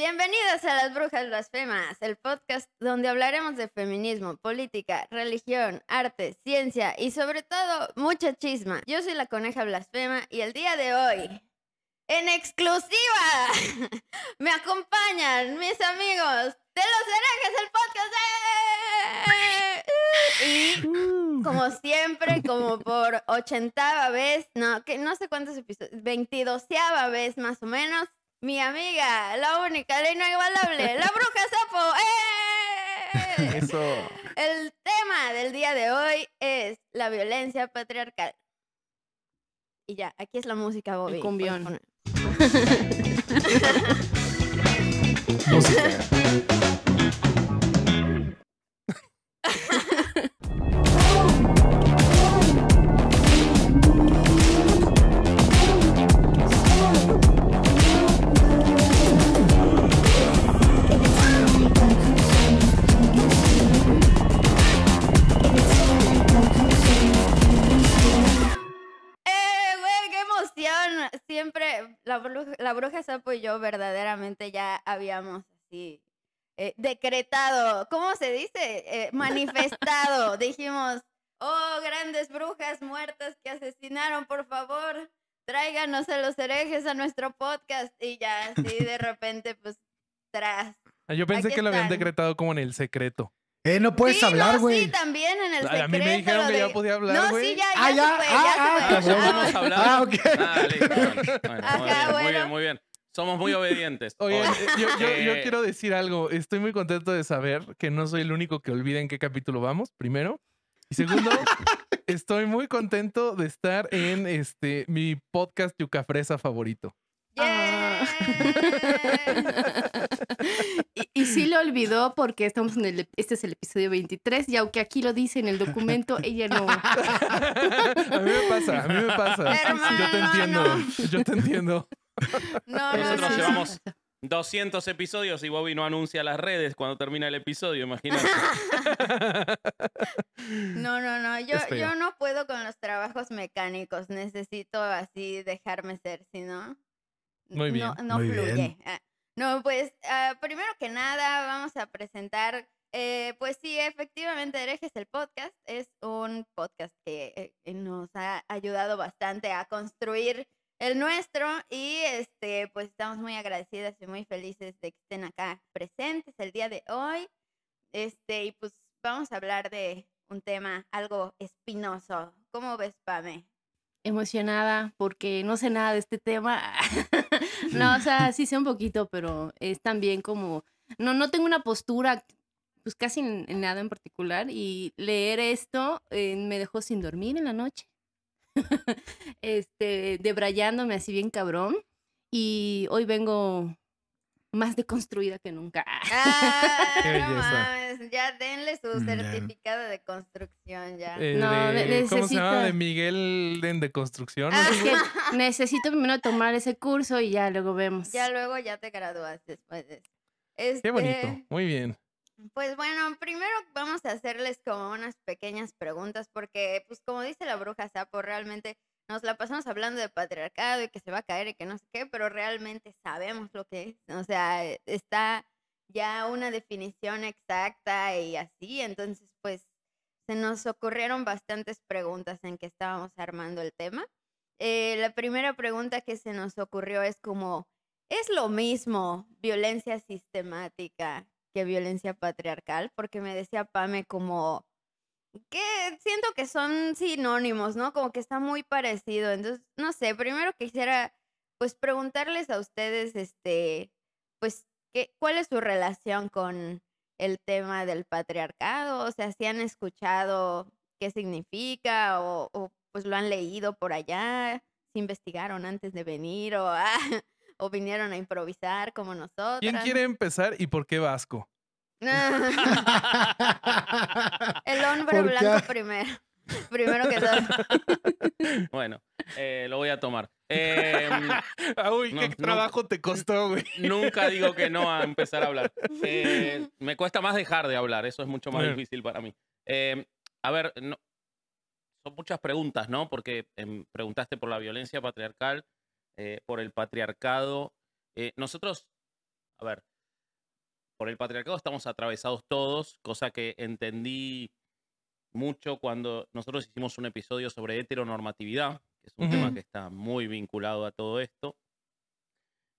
Bienvenidos a Las Brujas Blasfemas, el podcast donde hablaremos de feminismo, política, religión, arte, ciencia y sobre todo mucha chisma. Yo soy la coneja blasfema y el día de hoy, en exclusiva, me acompañan mis amigos de los herejes, el podcast. ¡eh! Y como siempre, como por ochentava vez, no, que no sé cuántos episodios, veintidoseava vez más o menos, mi amiga, la única, la inigualable, la bruja sapo. ¡eh! Eso. El tema del día de hoy es la violencia patriarcal. Y ya, aquí es la música, Bobby. El cumbión. Música. Siempre la bruja, la bruja sapo y yo verdaderamente ya habíamos así eh, decretado, ¿cómo se dice? Eh, manifestado. Dijimos, oh, grandes brujas muertas que asesinaron, por favor, tráiganos a los herejes a nuestro podcast. Y ya así de repente, pues, tras. Ah, Yo pensé Aquí que lo habían están. decretado como en el secreto. Eh, no puedes sí, hablar, no, güey. sí, también en el A mí me secreto, dijeron que ya de- podía hablar, No, güey. sí, ya, ya Ah, se ya, fue, ah, ya ah, se fue. cabrón. Ah, Vamos a hablar. Ah, ok. Ah, listo. Bueno, Ajá, muy, bien, muy bueno. bien, muy bien. Somos muy obedientes. Oh, eh, yo, yo- yo eh, quiero decir algo. Estoy muy contento de saber que no soy el único que olvida en qué capítulo vamos, primero. Y segundo, estoy muy contento de estar en este mi podcast Yuca Fresa favorito. Ah. Yeah. Y, y sí lo olvidó porque estamos en el, este es el episodio 23 y aunque aquí lo dice en el documento, ella no. a mí me pasa, a mí me pasa. Yo te Hermano, entiendo, no. yo te entiendo. No, no, Nosotros no. llevamos 200 episodios y Bobby no anuncia las redes cuando termina el episodio, imagínate. No, no, no. Yo, yo no puedo con los trabajos mecánicos. Necesito así dejarme ser, si no. Muy bien, No, no muy fluye. bien. No, pues ah, primero que nada vamos a presentar. eh, pues sí, efectivamente, Herejes el podcast es un podcast que eh, nos ha ayudado bastante a construir el nuestro y este pues estamos muy agradecidas y muy felices de que estén acá presentes el día de hoy. Este, y pues vamos a hablar de un tema algo espinoso. ¿Cómo ves, Pame? Emocionada porque no sé nada de este tema. no, o sea, sí sé un poquito, pero es también como. No, no tengo una postura, pues casi en, en nada en particular. Y leer esto eh, me dejó sin dormir en la noche. este, debrayándome así bien cabrón. Y hoy vengo más deconstruida que nunca. Ah, Qué no mames, ya denle su Ya. certificado de construcción ya. Eh, No, de- ne- ¿Cómo se llama? De Miguel de, de Construcción. Ah, Es que necesito primero tomar ese curso y ya luego vemos. Ya luego ya te gradúas después de eso. Este, Qué bonito, muy bien. Pues bueno, primero vamos a hacerles como unas pequeñas preguntas porque, pues como dice la bruja Sapo, realmente nos la pasamos hablando de patriarcado y que se va a caer y que no sé qué, pero realmente sabemos lo que es. O sea, eh, está ya una definición exacta y así, entonces pues se nos ocurrieron bastantes preguntas en que estábamos armando el tema. Eh, la primera pregunta que se nos ocurrió es como, ¿es lo mismo violencia sistemática que violencia patriarcal? Porque me decía Pame como que siento que son sinónimos, ¿no? Como que está muy parecido. Entonces, no sé, primero quisiera pues preguntarles a ustedes, este, pues, ¿qué, ¿cuál es su relación con el tema del patriarcado? O sea, si han escuchado qué significa o, o, pues lo han leído por allá, si investigaron antes de venir o, ah, o vinieron a improvisar como nosotros. ¿Quién quiere empezar y por qué Vasco? El hombre blanco primero. Primero que todo. Bueno, eh, lo voy a tomar. Ah, uy, qué no. trabajo te costó, güey. nunca digo que no a empezar a hablar. Eh, me cuesta más dejar de hablar, eso es mucho más difícil para mí. Em, a ver, no- son muchas preguntas, ¿no? Porque em, preguntaste por la violencia patriarcal, eh, por el patriarcado. Eh, nosotros, a ver, por el patriarcado estamos atravesados todos, cosa que entendí mucho cuando nosotros hicimos un episodio sobre heteronormatividad, que es un tema que está muy vinculado a todo esto,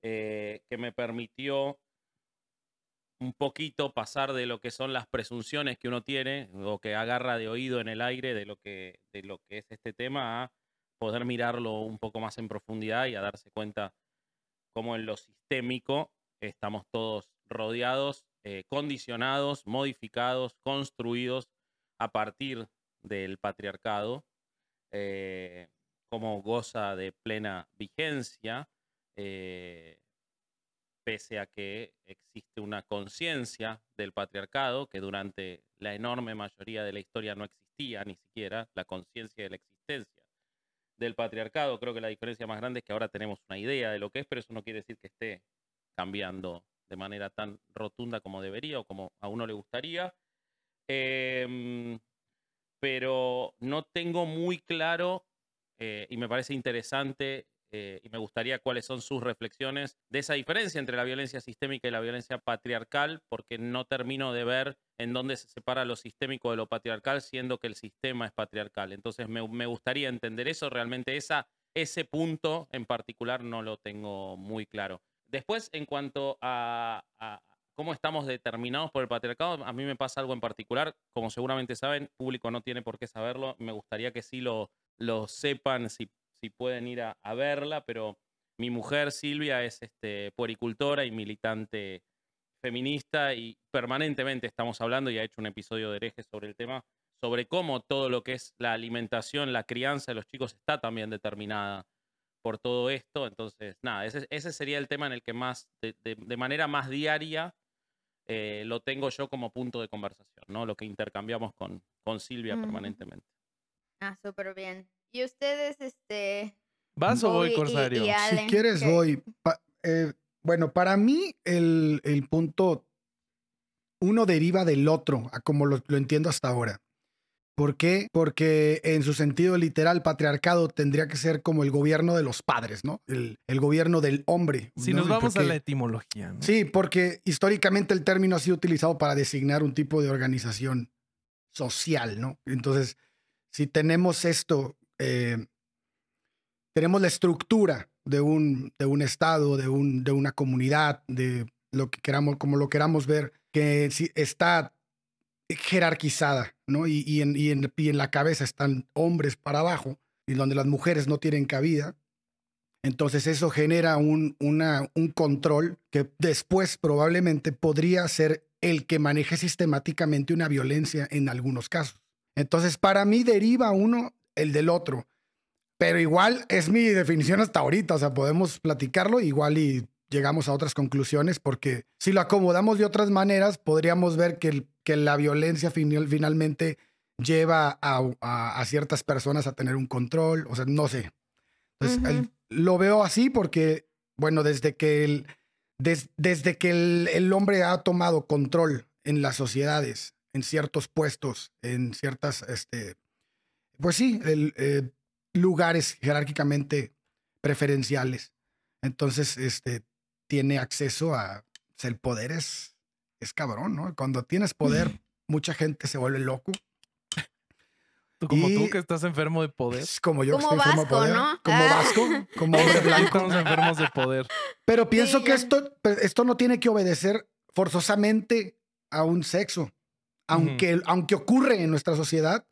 eh, que me permitió un poquito pasar de lo que son las presunciones que uno tiene o que agarra de oído en el aire de lo que, de lo que es este tema a poder mirarlo un poco más en profundidad y a darse cuenta cómo en lo sistémico estamos todos rodeados, eh, condicionados, modificados, construidos a partir del patriarcado, eh, cómo goza de plena vigencia, eh, pese a que existe una conciencia del patriarcado que durante la enorme mayoría de la historia no existía ni siquiera la conciencia de la existencia del patriarcado. Creo que la diferencia más grande es que ahora tenemos una idea de lo que es, pero eso no quiere decir que esté cambiando de manera tan rotunda como debería o como a uno le gustaría. Em, pero no tengo muy claro eh, y me parece interesante eh, y me gustaría cuáles son sus reflexiones de esa diferencia entre la violencia sistémica y la violencia patriarcal, porque no termino de ver en dónde se separa lo sistémico de lo patriarcal, siendo que el sistema es patriarcal. Entonces me, me gustaría entender eso, realmente esa, ese punto en particular no lo tengo muy claro. Después, en cuanto a, cómo estamos determinados por el patriarcado, a mí me pasa algo en particular, como seguramente saben, público no tiene por qué saberlo, me gustaría que sí lo, lo sepan si, si pueden ir a, a verla, pero mi mujer Silvia es este, puericultora y militante feminista y permanentemente estamos hablando y ha hecho un episodio de hereje sobre el tema, sobre cómo todo lo que es la alimentación, la crianza de los chicos está también determinada por todo esto. Entonces, nada, ese, ese sería el tema en el que más, de, de, de manera más diaria, eh, lo tengo yo como punto de conversación, ¿no? Lo que intercambiamos con, con Silvia Mm. permanentemente. Ah, súper bien. ¿Y ustedes, este... ¿Vas o voy, y- Corsario? y Si Allen, quieres, ¿qué? voy. Pa- eh, bueno, para mí el, el punto, uno deriva del otro, a como lo, lo entiendo hasta ahora. ¿Por qué? Porque en su sentido literal, patriarcado tendría que ser como el gobierno de los padres, ¿no? El, el gobierno del hombre. Si ¿no? nos vamos a la etimología, ¿no? Sí, porque históricamente el término ha sido utilizado para designar un tipo de organización social, ¿no? Entonces, si tenemos esto, eh, tenemos la estructura de un, de un estado, de, un, de una comunidad, de lo que queramos, como lo queramos ver, que está jerarquizada, Y, en, la cabeza están hombres para abajo, y donde las mujeres no tienen cabida. Entonces eso genera un, un control que después probablemente podría ser el que maneje sistemáticamente una violencia en algunos casos. Entonces para mí deriva uno el del otro. Pero igual es mi definición hasta ahorita, o sea, podemos platicarlo igual y llegamos a otras conclusiones porque si lo acomodamos de otras maneras, podríamos ver que, el- que la violencia final- finalmente lleva a, a- a ciertas personas a tener un control, o sea, no sé. Entonces, Ujú. el- lo veo así porque, bueno, desde que el, des- desde que el, el hombre ha tomado control en las sociedades, en ciertos puestos, en ciertas, este, pues sí, eh, lugares jerárquicamente preferenciales. Entonces, este, tiene acceso a, sea, el poder es, es cabrón, ¿no? Cuando tienes poder, mucha gente se vuelve loco. Tú como tú que estás enfermo de poder. Es como yo que Como estoy enfermo de Vasco, poder, ¿no? Como Ah. vasco, como hombre blanco. estamos enfermos de poder. Pero pienso Sí, que esto, pues, esto no tiene que obedecer forzosamente a un sexo. Aunque, aunque ocurre en nuestra sociedad,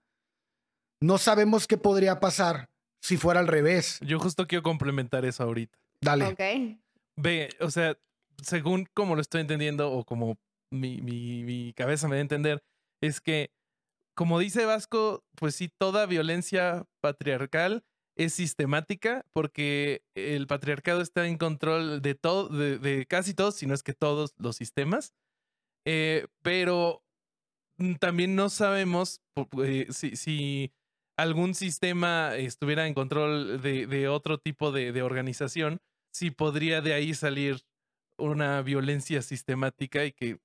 no sabemos qué podría pasar si fuera al revés. Yo justo quiero complementar eso ahorita. Dale. Ok. Ve, o sea, según como lo estoy entendiendo o como mi, mi, cabeza me da a entender, es que, como dice Vasco, pues sí, toda violencia patriarcal es sistemática porque el patriarcado está en control de todo, de, casi todos, si no es que todos los sistemas. Eh, pero también no sabemos eh, si, si algún sistema estuviera en control de, otro tipo de organización, si podría de ahí salir una violencia sistemática y que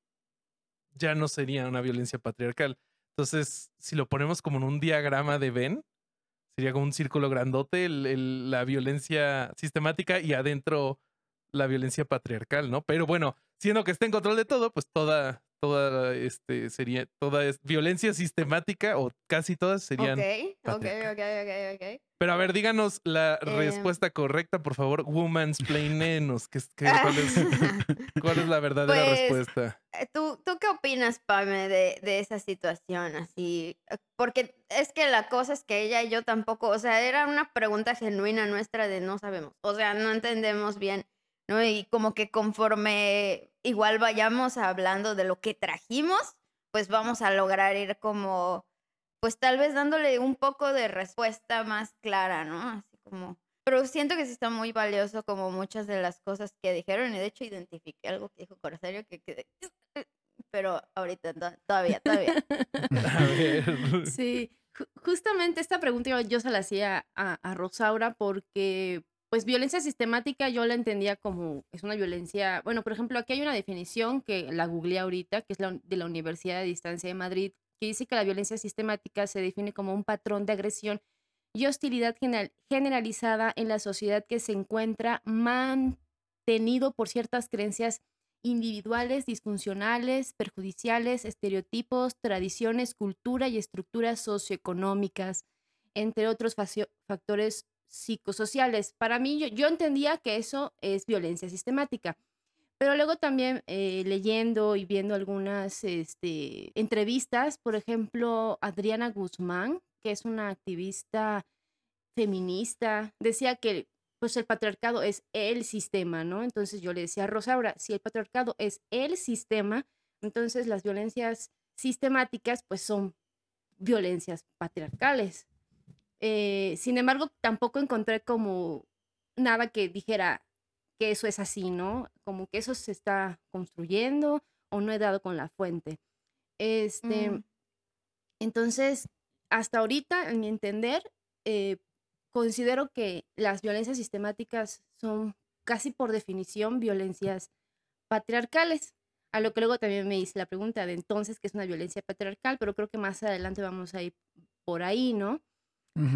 ya no sería una violencia patriarcal. Entonces, si lo ponemos como en un diagrama de Venn, sería como un círculo grandote la violencia sistemática y adentro la violencia patriarcal, ¿no? Pero bueno, siendo que está en control de todo, pues toda, toda, este, sería, toda es violencia sistemática o casi todas serían. Ok, ok, patriarcal. ok, ok, ok. Pero a ver, díganos la Em. respuesta correcta, por favor. Woman's Plainenos. ¿Qué, es- qué- cuál, es, cuál es la verdadera Pues, respuesta? Eh, ¿Tú, ¿Tú qué opinas, Pame, de, de esa situación? Así, eh, porque es que la cosa es que ella y yo tampoco, o sea, era una pregunta genuina nuestra de no sabemos, o sea, no entendemos bien, ¿no? Y como que conforme igual vayamos hablando de lo que trajimos, pues vamos a lograr ir como, pues tal vez dándole un poco de respuesta más clara, ¿no? Así como... Pero siento que sí está muy valioso como muchas de las cosas que dijeron y de hecho identifiqué algo que dijo Corsario que quedé... Pero ahorita no, todavía, todavía. A ver. Sí, ju- justamente esta pregunta yo, yo se la hacía a, a Rosaura porque, pues, violencia sistemática yo la entendía como, es una violencia, bueno, por ejemplo, aquí hay una definición que la googleé ahorita, que es de la Universidad de Distancia de Madrid, que dice que la violencia sistemática se define como un patrón de agresión y hostilidad general- generalizada en la sociedad que se encuentra mantenido por ciertas creencias individuales, disfuncionales, perjudiciales, estereotipos, tradiciones, cultura y estructuras socioeconómicas, entre otros factores psicosociales. Para mí, yo, entendía que eso es violencia sistemática. Pero luego también eh, leyendo y viendo algunas este, entrevistas, por ejemplo, Adriana Guzmán, que es una activista feminista, decía que pues el patriarcado es el sistema, ¿no? Entonces yo le decía a Rosaura, si el patriarcado es el sistema, entonces las violencias sistemáticas pues son violencias patriarcales. Eh, sin embargo, tampoco encontré como nada que dijera que eso es así, ¿no? Como que eso se está construyendo o no he dado con la fuente. Este, Mm. entonces, hasta ahorita, en mi entender, eh, considero que las violencias sistemáticas son casi por definición violencias patriarcales. A lo que luego también me hice la pregunta de entonces qué es una violencia patriarcal, pero creo que más adelante vamos a ir por ahí, ¿no?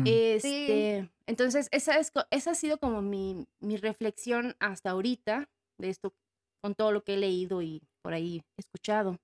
Este, Entonces, esa, es, esa ha sido como mi, mi reflexión hasta ahorita de esto, con todo lo que he leído y por ahí escuchado.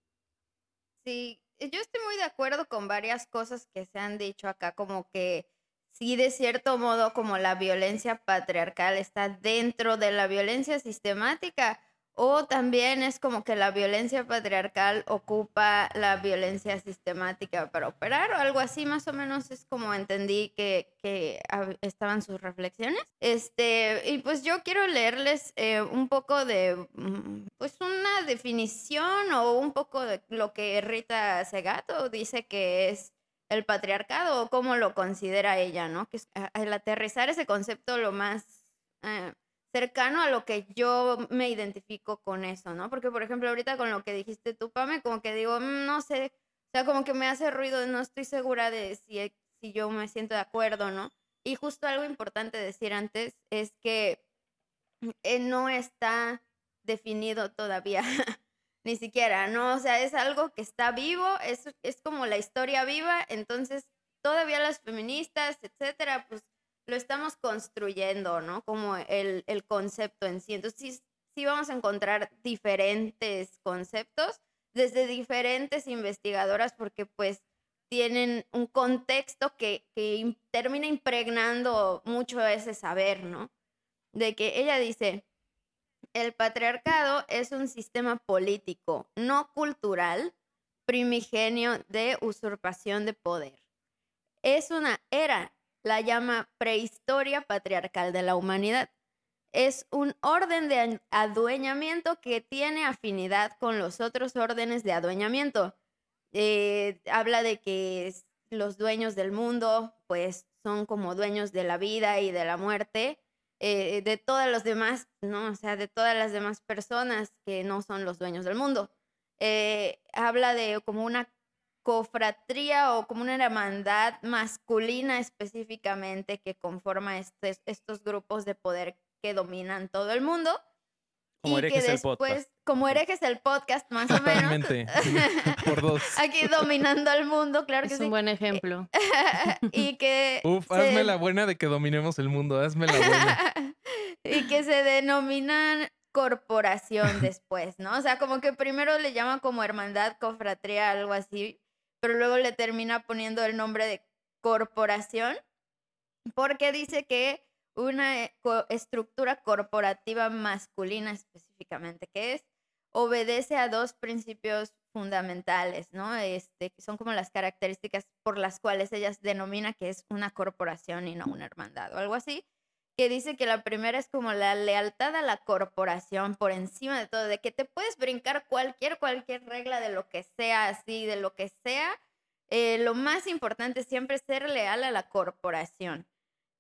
Sí, eh, yo estoy muy de acuerdo con varias cosas que se han dicho acá, como que sí, de cierto modo, como la violencia patriarcal está dentro de la violencia sistemática, o también es como que la violencia patriarcal ocupa la violencia sistemática para operar, o algo así, más o menos es como entendí que, que estaban sus reflexiones. Este, y pues yo quiero leerles eh, un poco de, mm, pues una definición o un poco de lo que Rita Segato dice que es el patriarcado o cómo lo considera ella, ¿no? Que es a- el aterrizar ese concepto lo más eh, cercano a lo que yo me identifico con eso, ¿no? Porque, por ejemplo, ahorita con lo que dijiste tú, Pame, como que digo, "Mm, no sé, o sea, como que me hace ruido, no estoy segura de si, e- si yo me siento de acuerdo, ¿no? Y justo algo importante decir antes es que eh, no está definido todavía, ni siquiera, ¿no? O sea, es algo que está vivo, es, es como la historia viva, entonces todavía las feministas, etcétera, pues lo estamos construyendo, ¿no? Como el, el concepto en sí. Entonces, sí, sí vamos a encontrar diferentes conceptos desde diferentes investigadoras porque pues tienen un contexto que, que termina impregnando mucho ese saber, ¿no? De que ella dice, el patriarcado es un sistema político, no cultural, primigenio de usurpación de poder. Es una era, la llama prehistoria patriarcal de la humanidad. Es un orden de adueñamiento que tiene afinidad con los otros órdenes de adueñamiento. Eh, habla de que los dueños del mundo, pues, son como dueños de la vida y de la muerte, eh, de todas los demás, ¿no? O sea, de todas las demás personas que no son los dueños del mundo. Eh, habla de como una cofratría o como una hermandad masculina específicamente que conforma estes- estos grupos de poder que dominan todo el mundo. Como y que el después, podcast. como herejes el podcast, más o menos. Totalmente. Por dos. Aquí dominando al mundo, claro que Es sí. un buen ejemplo. y que. Uf, se- hazme la buena de que dominemos el mundo. Hazme la buena. y que se denominan corporación después, ¿no? O sea, como que primero le llama como hermandad, cofratría, algo así, pero luego le termina poniendo el nombre de corporación porque dice que una eh, estructura corporativa masculina específicamente, que es, obedece a dos principios fundamentales, ¿no? Este, son como las características por las cuales ella denomina que es una corporación y no una hermandad o algo así, que dice que la primera es como la lealtad a la corporación por encima de todo, de que te puedes brincar cualquier, cualquier regla de lo que sea así, de lo que sea, eh, lo más importante es siempre ser leal a la corporación.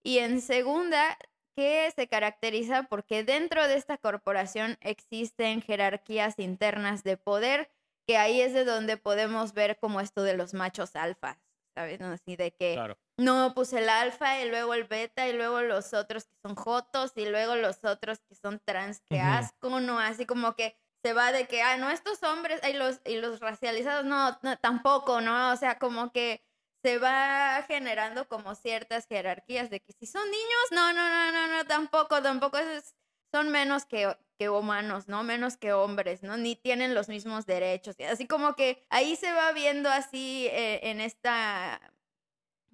Y en segunda, que se caracteriza porque dentro de esta corporación existen jerarquías internas de poder, que ahí es de donde podemos ver como esto de los machos alfas, ¿sabes? Así de que, Claro. No, pues el alfa y luego el beta y luego los otros que son jotos y luego los otros que son trans, que asco, ¿no? Así como que se va de que, ah, no, estos hombres y los, y los racializados, no, no, tampoco, ¿no? O sea, como que se va generando como ciertas jerarquías de que si son niños, no, no, no, no, no, tampoco, tampoco, es- son menos que, que humanos, ¿no? Menos que hombres, ¿no? Ni tienen los mismos derechos. Así como que ahí se va viendo así eh, en esta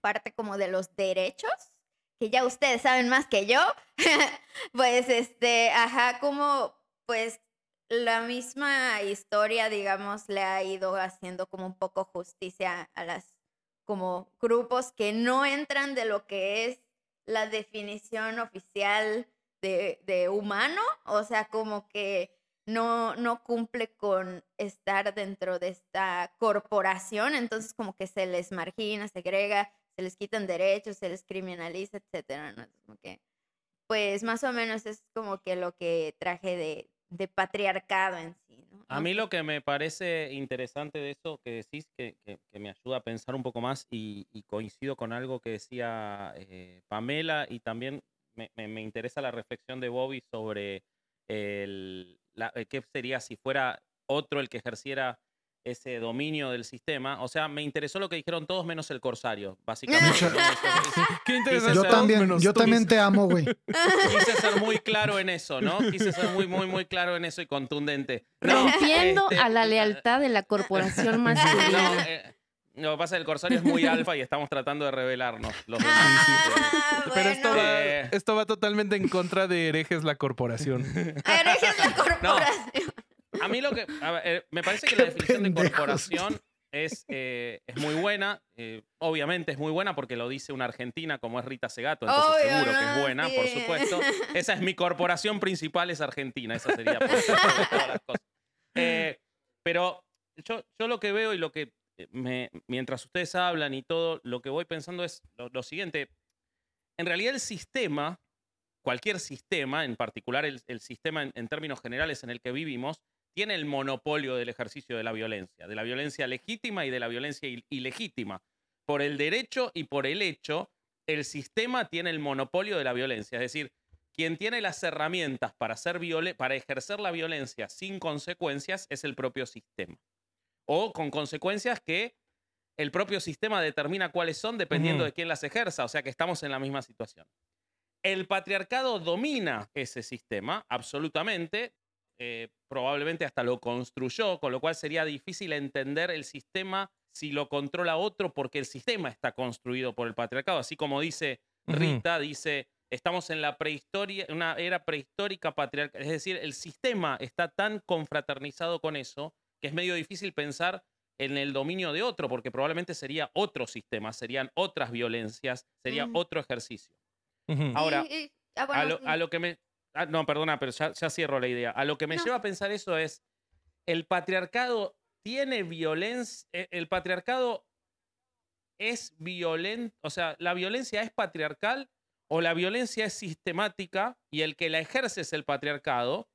parte como de los derechos, que ya ustedes saben más que yo, pues este, ajá, como pues la misma historia, digamos, le ha ido haciendo como un poco justicia a las como grupos que no entran de lo que es la definición oficial de, de humano, o sea, como que no, no cumple con estar dentro de esta corporación, entonces como que se les margina, segrega, se les quitan derechos, se les criminaliza, etcétera, ¿no? Como que, pues más o menos es como que lo que traje de, de patriarcado en sí, ¿no? A mí lo que me parece interesante de eso que decís, que, que- que me ayuda a pensar un poco más y, y coincido con algo que decía eh, Pamela y también me, me- me interesa la reflexión de Bobby sobre el, la- eh, qué sería si fuera otro el que ejerciera ese dominio del sistema. O sea, me interesó lo que dijeron todos menos el corsario, básicamente. ¿no? Eso- Qué interesante. Yo también, yo también te amo, güey. Quise ser muy claro en eso, ¿no? Quise ser muy, muy, muy claro en eso y contundente. No, Rompiendo este, a la lealtad de la corporación No, masculina. eh, lo que pasa es que el Corsario es muy alfa y estamos tratando de revelarnos los demás. Ah, Pero esto bueno. va, Eh. esto va totalmente en contra de herejes la corporación. Herejes la corporación. A mí lo que. a ver, eh, me parece que la definición de corporación es, eh, es muy buena. eh, obviamente es muy buena porque lo dice una argentina como es Rita Segato, entonces Obvio, seguro que es buena, por supuesto. Esa es mi corporación principal, es Argentina. Esa sería por todas las cosas. Eh, pero yo, yo lo que veo y lo que me, mientras ustedes hablan y todo, lo que voy pensando es lo, lo siguiente. En realidad el sistema, cualquier sistema, en particular el, el sistema en, en términos generales en el que vivimos, tiene el monopolio del ejercicio de la violencia, de la violencia legítima y de la violencia il- ilegítima. Por el derecho y por el hecho, el sistema tiene el monopolio de la violencia. Es decir, quien tiene las herramientas para, hacer para ejercer la violencia sin consecuencias es el propio sistema. O con consecuencias que el propio sistema determina cuáles son dependiendo de quién las ejerza. O sea que estamos en la misma situación. El patriarcado domina ese sistema, absolutamente. Eh, probablemente hasta lo construyó, con lo cual sería difícil entender el sistema si lo controla otro, porque el sistema está construido por el patriarcado. Así como dice. Rita, dice, estamos en la prehistoria, una era prehistórica patriarcal. Es decir, el sistema está tan confraternizado con eso que es medio difícil pensar en el dominio de otro, porque probablemente sería otro sistema, serían otras violencias, sería Ujú. otro ejercicio. Ahora, Y- y- ah, a, lo, a lo que me. Ah, no, perdona, pero ya, ya cierro la idea. A lo que me No. lleva a pensar eso es: el patriarcado tiene violencia. El patriarcado es violento. O sea, la violencia es patriarcal o la violencia es sistemática y el que la ejerce es el patriarcado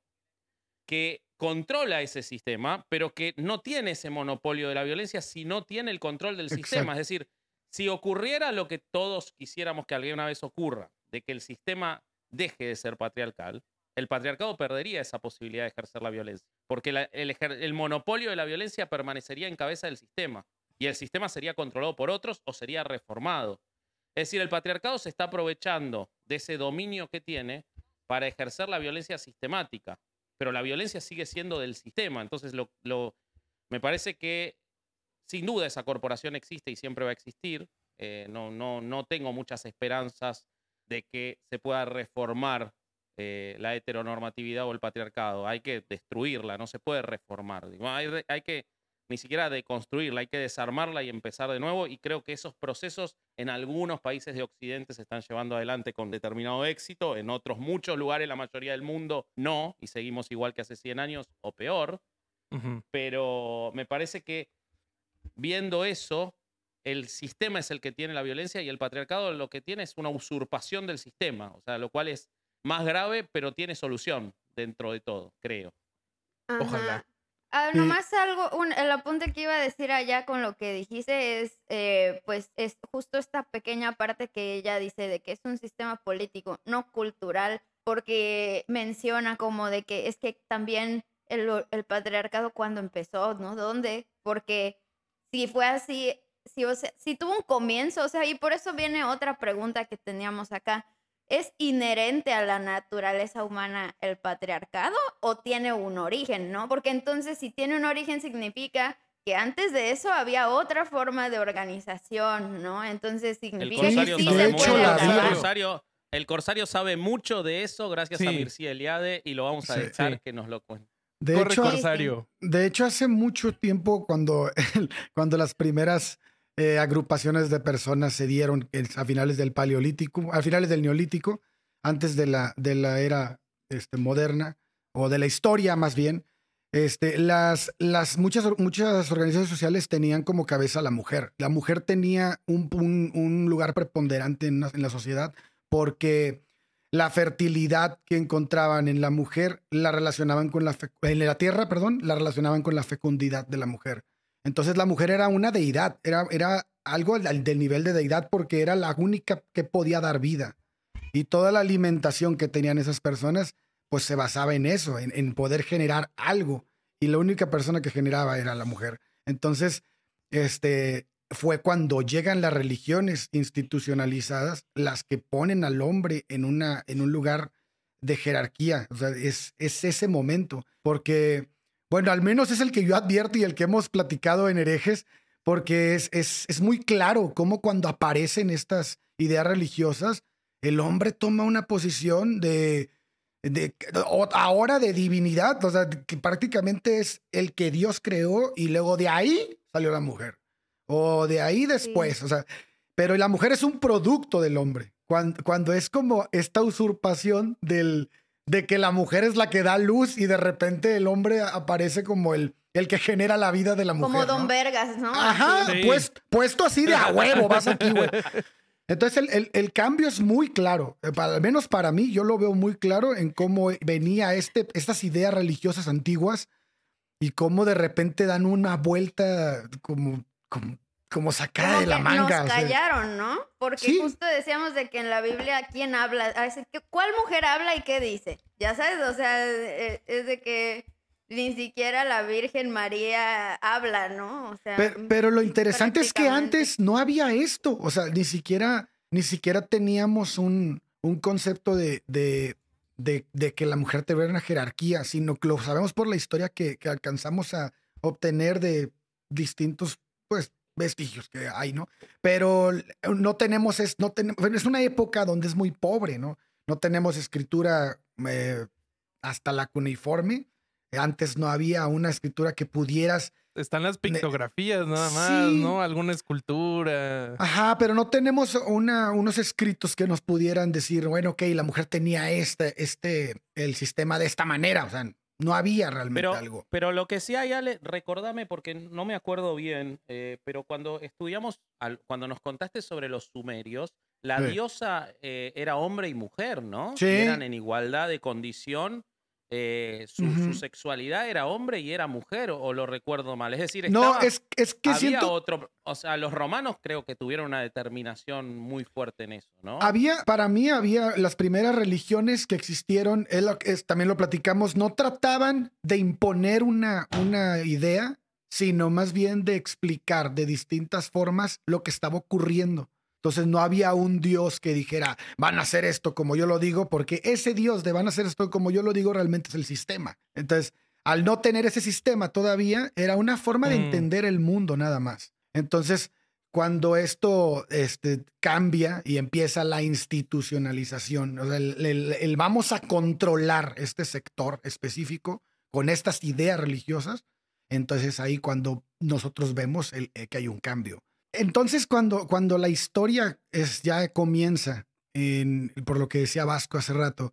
que controla ese sistema, pero que no tiene ese monopolio de la violencia si no tiene el control del sistema. Es decir, si ocurriera lo que todos quisiéramos que alguna vez ocurra, de que el sistema deje de ser patriarcal, el patriarcado perdería esa posibilidad de ejercer la violencia, porque el, el monopolio de la violencia permanecería en cabeza del sistema y el sistema sería controlado por otros o sería reformado. Es decir, el patriarcado se está aprovechando de ese dominio que tiene para ejercer la violencia sistemática. pero la violencia sigue siendo del sistema. Entonces, lo, lo- me parece que sin duda esa corporación existe y siempre va a existir. Eh, no, no, no tengo muchas esperanzas de que se pueda reformar eh, la heteronormatividad o el patriarcado. Hay que destruirla, no se puede reformar. Digo, hay, hay que ni siquiera deconstruirla, hay que desarmarla y empezar de nuevo. Y creo que esos procesos en algunos países de Occidente se están llevando adelante con determinado éxito, en otros muchos lugares, la mayoría del mundo, no, y seguimos igual que hace 100 años o peor. Pero me parece que viendo eso, el sistema es el que tiene la violencia y el patriarcado lo que tiene es una usurpación del sistema, o sea, lo cual es más grave, pero tiene solución dentro de todo, creo. Ojalá. Ajá. Ah, Sí. nomás algo, un, el apunte que iba a decir allá con lo que dijiste es, eh, pues, es justo esta pequeña parte que ella dice de que es un sistema político, no cultural, porque menciona como de que es que también el, el patriarcado cuando empezó, ¿no? ¿Dónde? Porque si fue así, si, o sea, si tuvo un comienzo, o sea, y por eso viene otra pregunta que teníamos acá. ¿Es inherente a la naturaleza humana el patriarcado o tiene un origen, no? Porque entonces si tiene un origen significa que antes de eso había otra forma de organización, ¿no? Entonces El significa corsario, que sí sabe se mucho, puede la el corsario, el corsario sabe mucho de eso gracias a. Mircea Eliade y lo vamos a Sí. dejar Sí. que nos lo cuente. De Corre, hecho, Corsario. De hecho, hace mucho tiempo, cuando, cuando las primeras eh, agrupaciones de personas se dieron a finales del Paleolítico, a finales del Neolítico, antes de la, de la era este, moderna, o de la historia más bien, este, las, las muchas, muchas organizaciones sociales tenían como cabeza la mujer. La mujer tenía un, un- lugar preponderante en, en la sociedad porque la fertilidad que encontraban en la mujer la relacionaban con la en la tierra, perdón, la relacionaban con la fecundidad de la mujer. Entonces la mujer era una deidad, era, era algo del, nivel de deidad porque era la única que podía dar vida. Y toda la alimentación que tenían esas personas, pues se basaba en eso, en, en poder generar algo. Y la única persona que generaba era la mujer. Entonces, este, fue cuando llegan las religiones institucionalizadas las que ponen al hombre en, una, en un lugar de jerarquía. O sea, es, es ese momento. Porque, bueno, al menos es el que yo advierto y el que hemos platicado en herejes, porque es, es, es muy claro cómo cuando aparecen estas ideas religiosas, el hombre toma una posición de, de ahora de divinidad, o sea, que prácticamente es el que Dios creó y luego de ahí salió la mujer. O de ahí después, o sea, pero la mujer es un producto del hombre. Cuando, cuando es como esta usurpación del, de que la mujer es la que da luz y de repente el hombre aparece como el, el que genera la vida de la mujer. Como Don ¿no? Vergas, ¿no? Ajá. Sí. pues, puesto así de a huevo, vas aquí, güey. Entonces el, el- el cambio es muy claro, Eh, para- al menos para mí, yo lo veo muy claro en cómo venía este, estas ideas religiosas antiguas y cómo de repente dan una vuelta como, como, como sacada Como de la manga. Nos o sea. callaron, ¿no? Porque Sí. justo decíamos de que en la Biblia, ¿quién habla? A veces, ¿qué- ¿Cuál mujer habla y qué dice? Ya sabes, o sea, eh, es de que ni siquiera la Virgen María habla, ¿no? O sea, Pero, pero lo interesante es que antes no había esto, o sea, ni siquiera, ni siquiera teníamos un, un concepto de, de, de, de que la mujer tuviera una jerarquía, sino que lo sabemos por la historia que, que alcanzamos a obtener de distintos, pues, vestigios que hay, ¿no? Pero no tenemos, es, no tenemos, es una época donde es muy pobre, ¿no? No tenemos escritura eh, hasta la cuneiforme. Antes no había una escritura que pudieras Están las pictografías nada más, Sí. ¿no? Alguna escultura. Ajá, pero no tenemos una, unos escritos que nos pudieran decir, bueno, ok, la mujer tenía este, este, el sistema de esta manera. O sea, no había realmente Pero, algo. pero lo que sí hay, Ale, recordame porque no me acuerdo bien, eh, pero cuando estudiamos, al- cuando nos contaste sobre los sumerios, la Sí. diosa eh, era hombre y mujer, ¿no? Y Sí. eran en igualdad de condición. Eh, su, sexualidad era hombre y era mujer, o, o lo recuerdo mal. Es decir, No, es, es que había siento. otro, o sea, los romanos creo que tuvieron una determinación muy fuerte en eso, ¿no? Había, para mí había las primeras religiones que existieron, que es- también lo platicamos, no trataban de imponer una, una idea, sino más bien de explicar de distintas formas lo que estaba ocurriendo. Entonces no había un Dios que dijera, van a hacer esto como yo lo digo, porque ese Dios de van a hacer esto como yo lo digo realmente es el sistema. Entonces, al no tener ese sistema todavía, era una forma de Mm. entender el mundo nada más. Entonces, cuando esto este, cambia y empieza la institucionalización, o sea, el, el- el vamos a controlar este sector específico con estas ideas religiosas, entonces ahí cuando nosotros vemos el- eh, que hay un cambio. Entonces cuando, cuando la historia es, ya comienza, en, por lo que decía Vasco hace rato,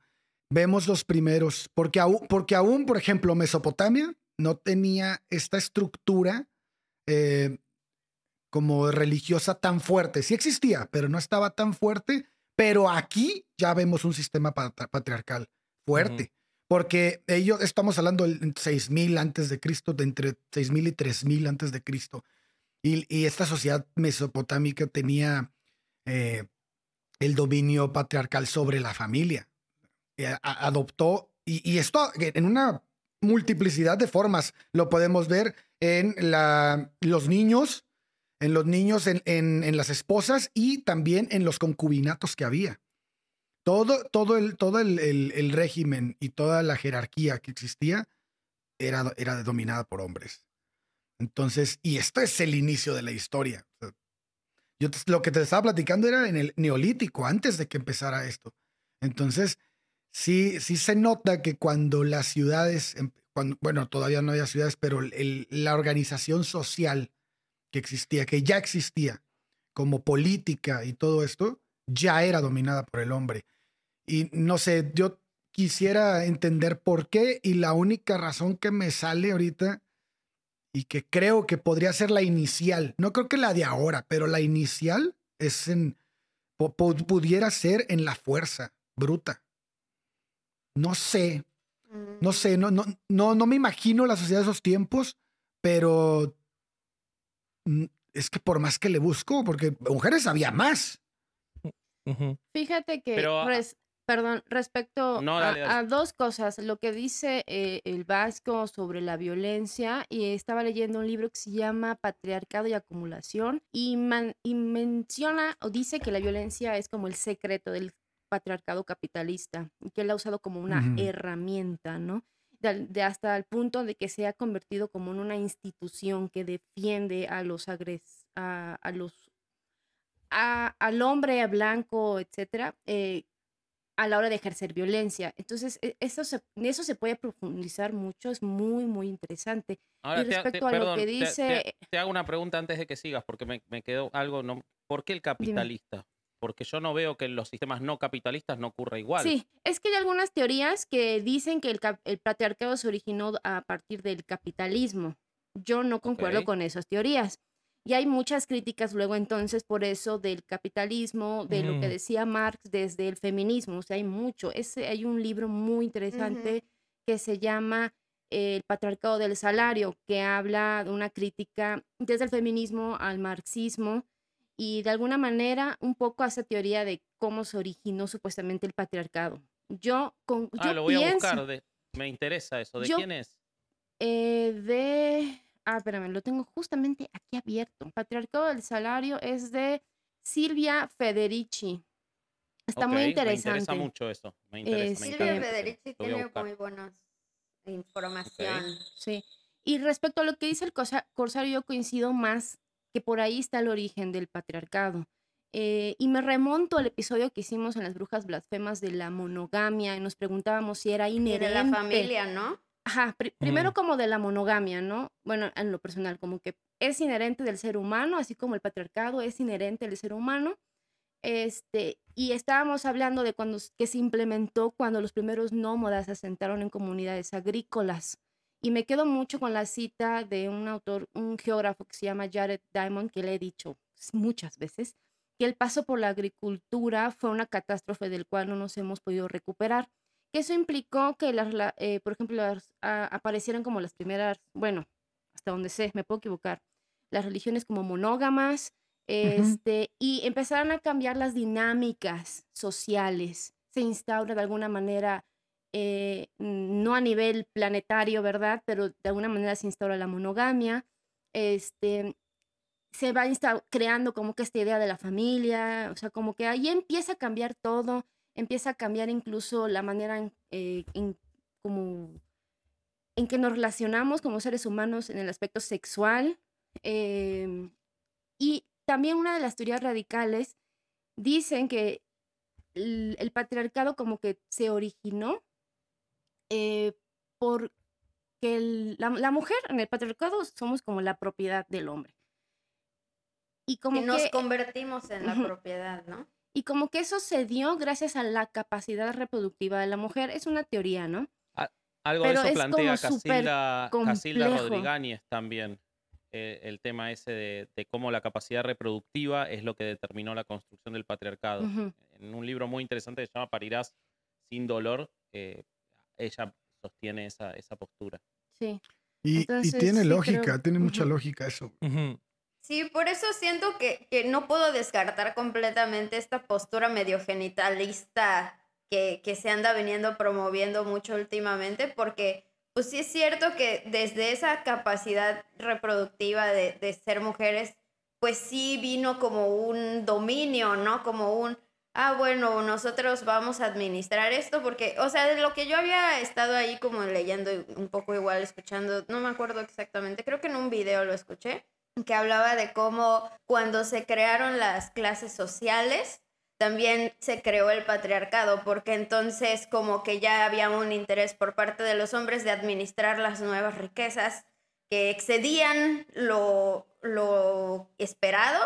vemos los primeros, porque aún, porque aún por ejemplo, Mesopotamia no tenía esta estructura eh, como religiosa tan fuerte. Sí existía, pero no estaba tan fuerte. Pero aquí ya vemos un sistema patri- patriarcal fuerte. Porque ellos, estamos hablando del 6000 antes de Cristo, de entre 6000 y 3000 antes de Cristo. Y, esta sociedad mesopotámica tenía eh, el dominio patriarcal sobre la familia. Eh, adoptó, y, esto en una multiplicidad de formas lo podemos ver en los niños, en los niños, en, las esposas y también en los concubinatos que había. Todo, todo, el, todo el, el- el régimen y toda la jerarquía que existía era, era dominada por hombres. Entonces, y esto es el inicio de la historia. Yo lo que te estaba platicando era en el neolítico, antes de que empezara esto. Entonces, sí, sí se nota que cuando las ciudades, em- bueno, todavía no había ciudades, pero la organización social que existía, que ya existía como política y todo esto, ya era dominada por el hombre. Y no sé, yo quisiera entender por qué y la única razón que me sale ahorita y que creo que podría ser la inicial, no creo que la de ahora, pero la inicial es en, pu- pu- pudiera ser en la fuerza bruta. No sé, Mm. no sé, no, no, no, no me imagino la sociedad de esos tiempos, pero mm, es que por más que le busco, porque mujeres había más. Fíjate que, Pero, res- perdón, respecto No, a- dale, dale. a, dos cosas, lo que dice eh, el Vasco sobre la violencia, y estaba leyendo un libro que se llama Patriarcado y Acumulación, y, man- y menciona o dice que la violencia es como el secreto del patriarcado capitalista, y que él ha usado como una herramienta, ¿no? De, hasta el punto de que se ha convertido como en una institución que defiende a los agres a, a los a- al hombre blanco, etcétera, eh, a la hora de ejercer violencia. Entonces, e- eso se, eso se puede profundizar mucho, es muy, muy interesante. Ahora, y te, ha- te- respecto a lo perdón, que te- te- dice, te, hago una pregunta antes de que sigas, porque me, me quedó algo. No, ¿Por qué el capitalista? Porque yo no veo que en los sistemas no capitalistas no ocurra igual. sí, es que hay algunas teorías que dicen que el, el patriarcado se originó a partir del capitalismo. Yo no concuerdo Ok. con esas teorías. Y hay muchas críticas luego entonces por eso del capitalismo, de lo que decía Marx desde el feminismo. O sea, hay mucho. Hay un libro muy interesante que se llama El patriarcado del salario, que habla de una crítica desde el feminismo al marxismo y de alguna manera un poco hace teoría de cómo se originó supuestamente el patriarcado. Yo, con, Ah, yo lo voy a buscar. de- me interesa eso. ¿De Yo- quién es? eh, de... Ah, espérame, lo tengo justamente aquí abierto. Patriarcado del salario es de Silvia Federici. Está muy interesante. Me interesa mucho eso. Me interesa. me Este- Silvia. Federici tiene muy buena información. Sí. Y respecto a lo que dice el Corsario, yo coincido más que por ahí está el origen del patriarcado. Eh, y me remonto al episodio que hicimos en las brujas blasfemas de la monogamia y nos preguntábamos si era inherente. de la familia, ¿no? Ajá, pri- primero Ujú. como de la monogamia, ¿no? Bueno, en lo personal, como que es inherente del ser humano, así como el patriarcado es inherente del ser humano. Este, y estábamos hablando de cuando que se implementó cuando los primeros nómadas se asentaron en comunidades agrícolas. Y me quedo mucho con la cita de un autor, un geógrafo que se llama Jared Diamond, que le he dicho muchas veces, que el paso por la agricultura fue una catástrofe del cual no nos hemos podido recuperar eso implicó que, las, la- eh, por ejemplo, las, a- aparecieran como las primeras, bueno, hasta donde sé, me puedo equivocar, las religiones como monógamas, este, y empezaron a cambiar las dinámicas sociales. Se instaura de alguna manera, eh, no a nivel planetario, ¿verdad? Pero de alguna manera se instaura la monogamia. Este, se va creando como que esta idea de la familia, o sea, como que ahí empieza a cambiar todo, empieza a cambiar incluso la manera en, eh, en como en que nos relacionamos como seres humanos en el aspecto sexual. em, y también una de las teorías radicales dicen que el, el patriarcado como que se originó eh, porque el- la, la mujer en el patriarcado somos como la propiedad del hombre. Y como y nos que convertimos en la propiedad, ¿no? Y como que eso se dio gracias a la capacidad reproductiva de la mujer. Es una teoría, ¿no? Algo de eso es plantea Casilda, Casilda. Rodrigáñez también. eh, el tema ese de, de cómo la capacidad reproductiva es lo que determinó la construcción del patriarcado. Ujú. En un libro muy interesante que se llama Parirás sin dolor, eh, ella sostiene esa, esa postura. Sí. Y, tiene sí, lógica, creo- tiene mucha lógica eso. Ujú. Sí, por eso siento que, que no puedo descartar completamente esta postura medio genitalista que, que se anda viniendo promoviendo mucho últimamente, porque pues sí es cierto que desde esa capacidad reproductiva de, de ser mujeres, pues sí vino como un dominio, ¿no? Como un, ah, bueno, nosotros vamos a administrar esto, porque, o sea, de lo que yo había estado ahí como leyendo un poco igual, escuchando, no me acuerdo exactamente, creo que en un video lo escuché, que hablaba de cómo cuando se crearon las clases sociales, también se creó el patriarcado, porque entonces como que ya había un interés por parte de los hombres de administrar las nuevas riquezas que excedían lo, lo esperado,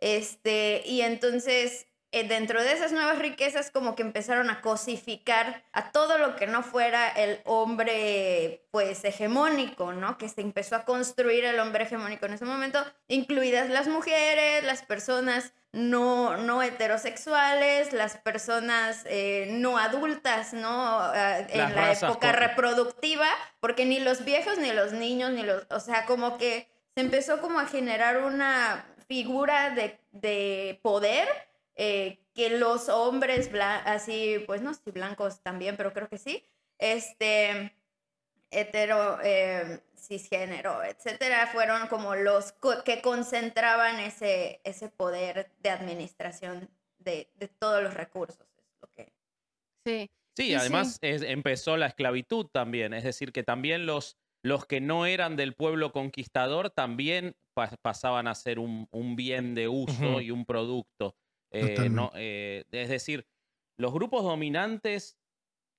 este, y entonces dentro de esas nuevas riquezas como que empezaron a cosificar a todo lo que no fuera el hombre pues hegemónico, ¿no? Que se empezó a construir el hombre hegemónico en ese momento, incluidas las mujeres, las personas no, no heterosexuales, las personas eh, no adultas, ¿no? Eh, en la época reproductiva, porque ni los viejos, ni los niños, ni los, o sea, como que se empezó como a generar una figura de, de poder eh, que los hombres así, pues no sé si blancos también, pero creo que sí, este, hetero, eh, cisgénero, etcétera, fueron como los co- que concentraban ese, ese poder de administración de, de todos los recursos. Es lo que... Sí. Sí, Sí, además es- empezó la esclavitud también, es decir, que también los, los que no eran del pueblo conquistador también pa- pasaban a ser un, un bien de uso y un producto. Eh, no, eh, es decir, los grupos dominantes,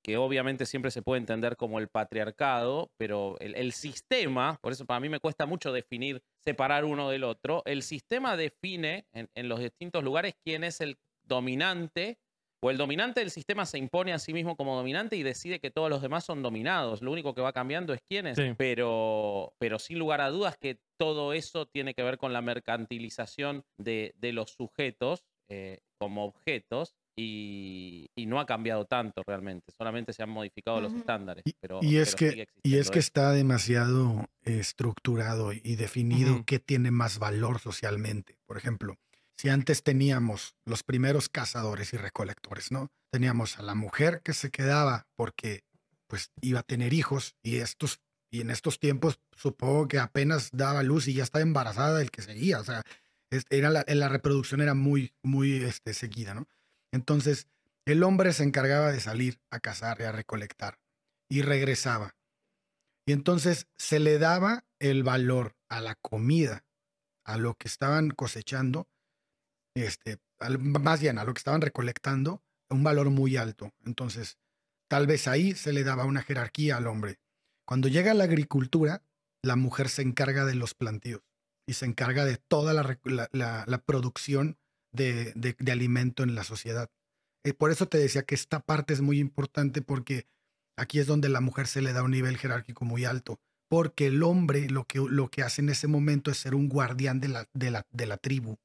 que obviamente siempre se puede entender como el patriarcado, pero el, el sistema, por eso para mí me cuesta mucho definir, separar uno del otro, el sistema define en, en los distintos lugares quién es el dominante o el dominante del sistema se impone a sí mismo como dominante y decide que todos los demás son dominados. Lo único que va cambiando es quién es. Sí. Pero, pero sin lugar a dudas que todo eso tiene que ver con la mercantilización de, de los sujetos eh, como objetos y, y no ha cambiado tanto realmente. Solamente se han modificado los estándares. Y, pero, y es pero que, y es que está demasiado estructurado y definido Ujú. qué tiene más valor socialmente. Por ejemplo, si antes teníamos los primeros cazadores y recolectores, ¿no? Teníamos a la mujer que se quedaba porque pues iba a tener hijos y estos y en estos tiempos supongo que apenas daba luz y ya estaba embarazada el que seguía, o sea, es- era la, la reproducción era muy muy este, seguida, ¿no? Entonces, el hombre se encargaba de salir a cazar y a recolectar y regresaba. Y entonces se le daba el valor a la comida, a lo que estaban cosechando, este, más bien a lo que estaban recolectando, un valor muy alto. Entonces, tal vez ahí se le daba una jerarquía al hombre. Cuando llega la agricultura, la mujer se encarga de los plantíos y se encarga de toda la, la- producción de, de- de alimento en la sociedad. Eh, por eso te decía que esta parte es muy importante porque aquí es donde la mujer se le da un nivel jerárquico muy alto. Porque el hombre lo que, lo que hace en ese momento es ser un guardián de la, de la, de la tribu.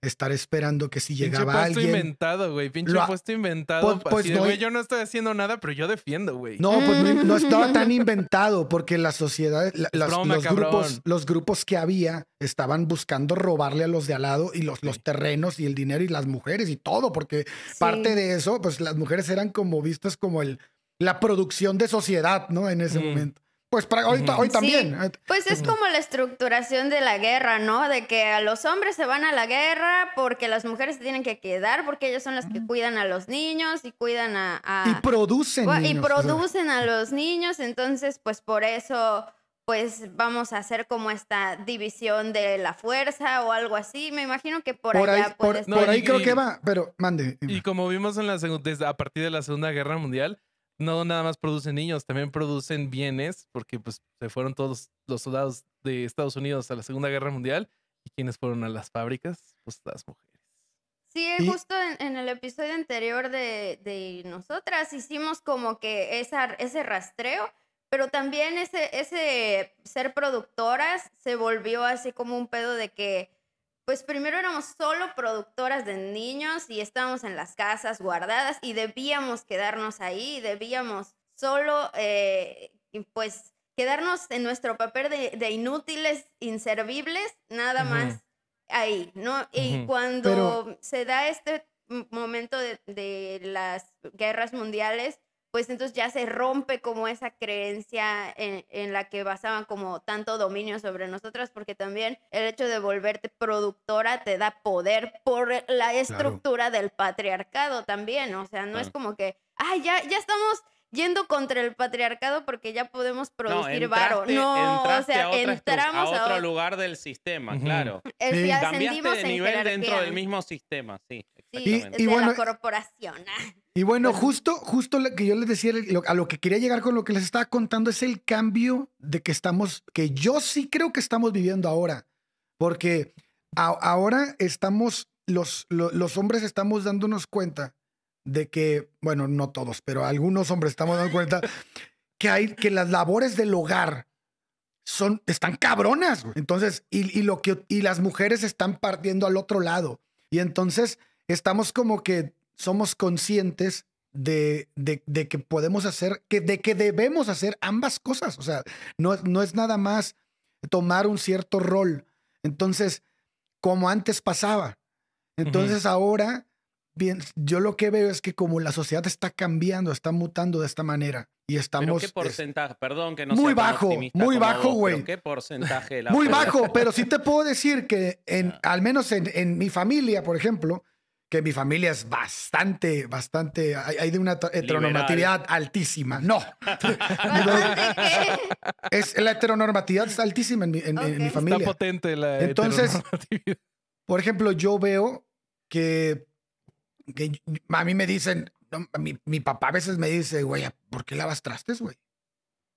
Estar esperando que si Pinche llegaba puesto alguien. inventado, güey. Pinche Lo puesto inventado. Pues- pues no yo no estoy haciendo nada, pero yo defiendo, güey. No, pues no, no estaba tan inventado porque la sociedad, la- las- broma, los, cabrón. grupos, los grupos que había estaban buscando robarle a los de al lado y los, los terrenos y el dinero y las mujeres y todo, porque parte de eso, pues las mujeres eran como vistas como el, la producción de sociedad, ¿no? En ese Mm. momento. Pues para, hoy, Sí. también. eh, Pues es como la estructuración de la guerra, ¿no? De que a los hombres se van a la guerra porque las mujeres se tienen que quedar porque ellas son las que cuidan a los niños y cuidan a... a- Y producen. Y niños, o sea, producen a los niños, entonces pues por eso pues vamos a hacer como esta división de la fuerza o algo así. Me imagino que por, por ahí, allá por, No, por ahí y- creo que va, pero mande. Y como vimos en la segun- desde a partir de la Segunda Guerra Mundial, no nada más producen niños, también producen bienes, porque pues se fueron todos los soldados de Estados Unidos a la Segunda Guerra Mundial. ¿Y quiénes fueron a las fábricas? Pues las mujeres. Sí, Y- justo en, en el episodio anterior de, de nosotras hicimos como que esa, ese rastreo, pero también ese, ese ser productoras se volvió así como un pedo de que, pues primero éramos solo productoras de niños y estábamos en las casas guardadas y debíamos quedarnos ahí, y debíamos solo, eh, pues quedarnos en nuestro papel de, de inútiles, inservibles, nada más ahí, ¿no? Y cuando se da este momento de, de las guerras mundiales, pues entonces ya se rompe como esa creencia en, en la que basaban como tanto dominio sobre nosotras, porque también el hecho de volverte productora te da poder por la estructura del patriarcado también, o sea, no es como que, ay, ya, ya estamos yendo contra el patriarcado porque ya podemos producir no, varo. No, o sea, a, otra estru- entramos a otro a, lugar del sistema, claro. eh, Sí. Cambiaste ascendimos de nivel dentro del mismo sistema, sí, Sí, exactamente. Y de bueno- la corporación. Y bueno, Bueno. justo, justo lo que yo les decía, lo- a lo que quería llegar con lo que les estaba contando es el cambio de que estamos, que yo sí creo que estamos viviendo ahora. Porque a- ahora estamos, los, lo- los hombres estamos dándonos cuenta de que, bueno, no todos, pero algunos hombres estamos dando cuenta que hay, que las labores del hogar son, están cabronas. Entonces, y, y lo que, y las mujeres están partiendo al otro lado. Y entonces estamos como que somos conscientes de, de- de que podemos hacer, que, de que debemos hacer ambas cosas. O sea, no, es- no es nada más tomar un cierto rol. Entonces, como antes pasaba. Entonces ahora, bien, yo lo que veo es que como la sociedad está cambiando, está mutando de esta manera y Pero estamos... qué es- porcentaje, perdón que no Muy bajo, muy bajo, güey. pero ¿Qué porcentaje la muy bajo, pero sí te puedo decir que en, Ah. al menos en, en mi familia, por ejemplo, que mi familia es bastante, bastante, hay, hay de una heteronormatividad altísima. No, es, la heteronormatividad es altísima en mi, en- en mi Ok. Está familia. potente la Entonces- heteronormatividad. Por ejemplo, yo veo que, que a mí me dicen, no, mi, mi papá a veces me dice, güey, ¿por qué lavas trastes, güey?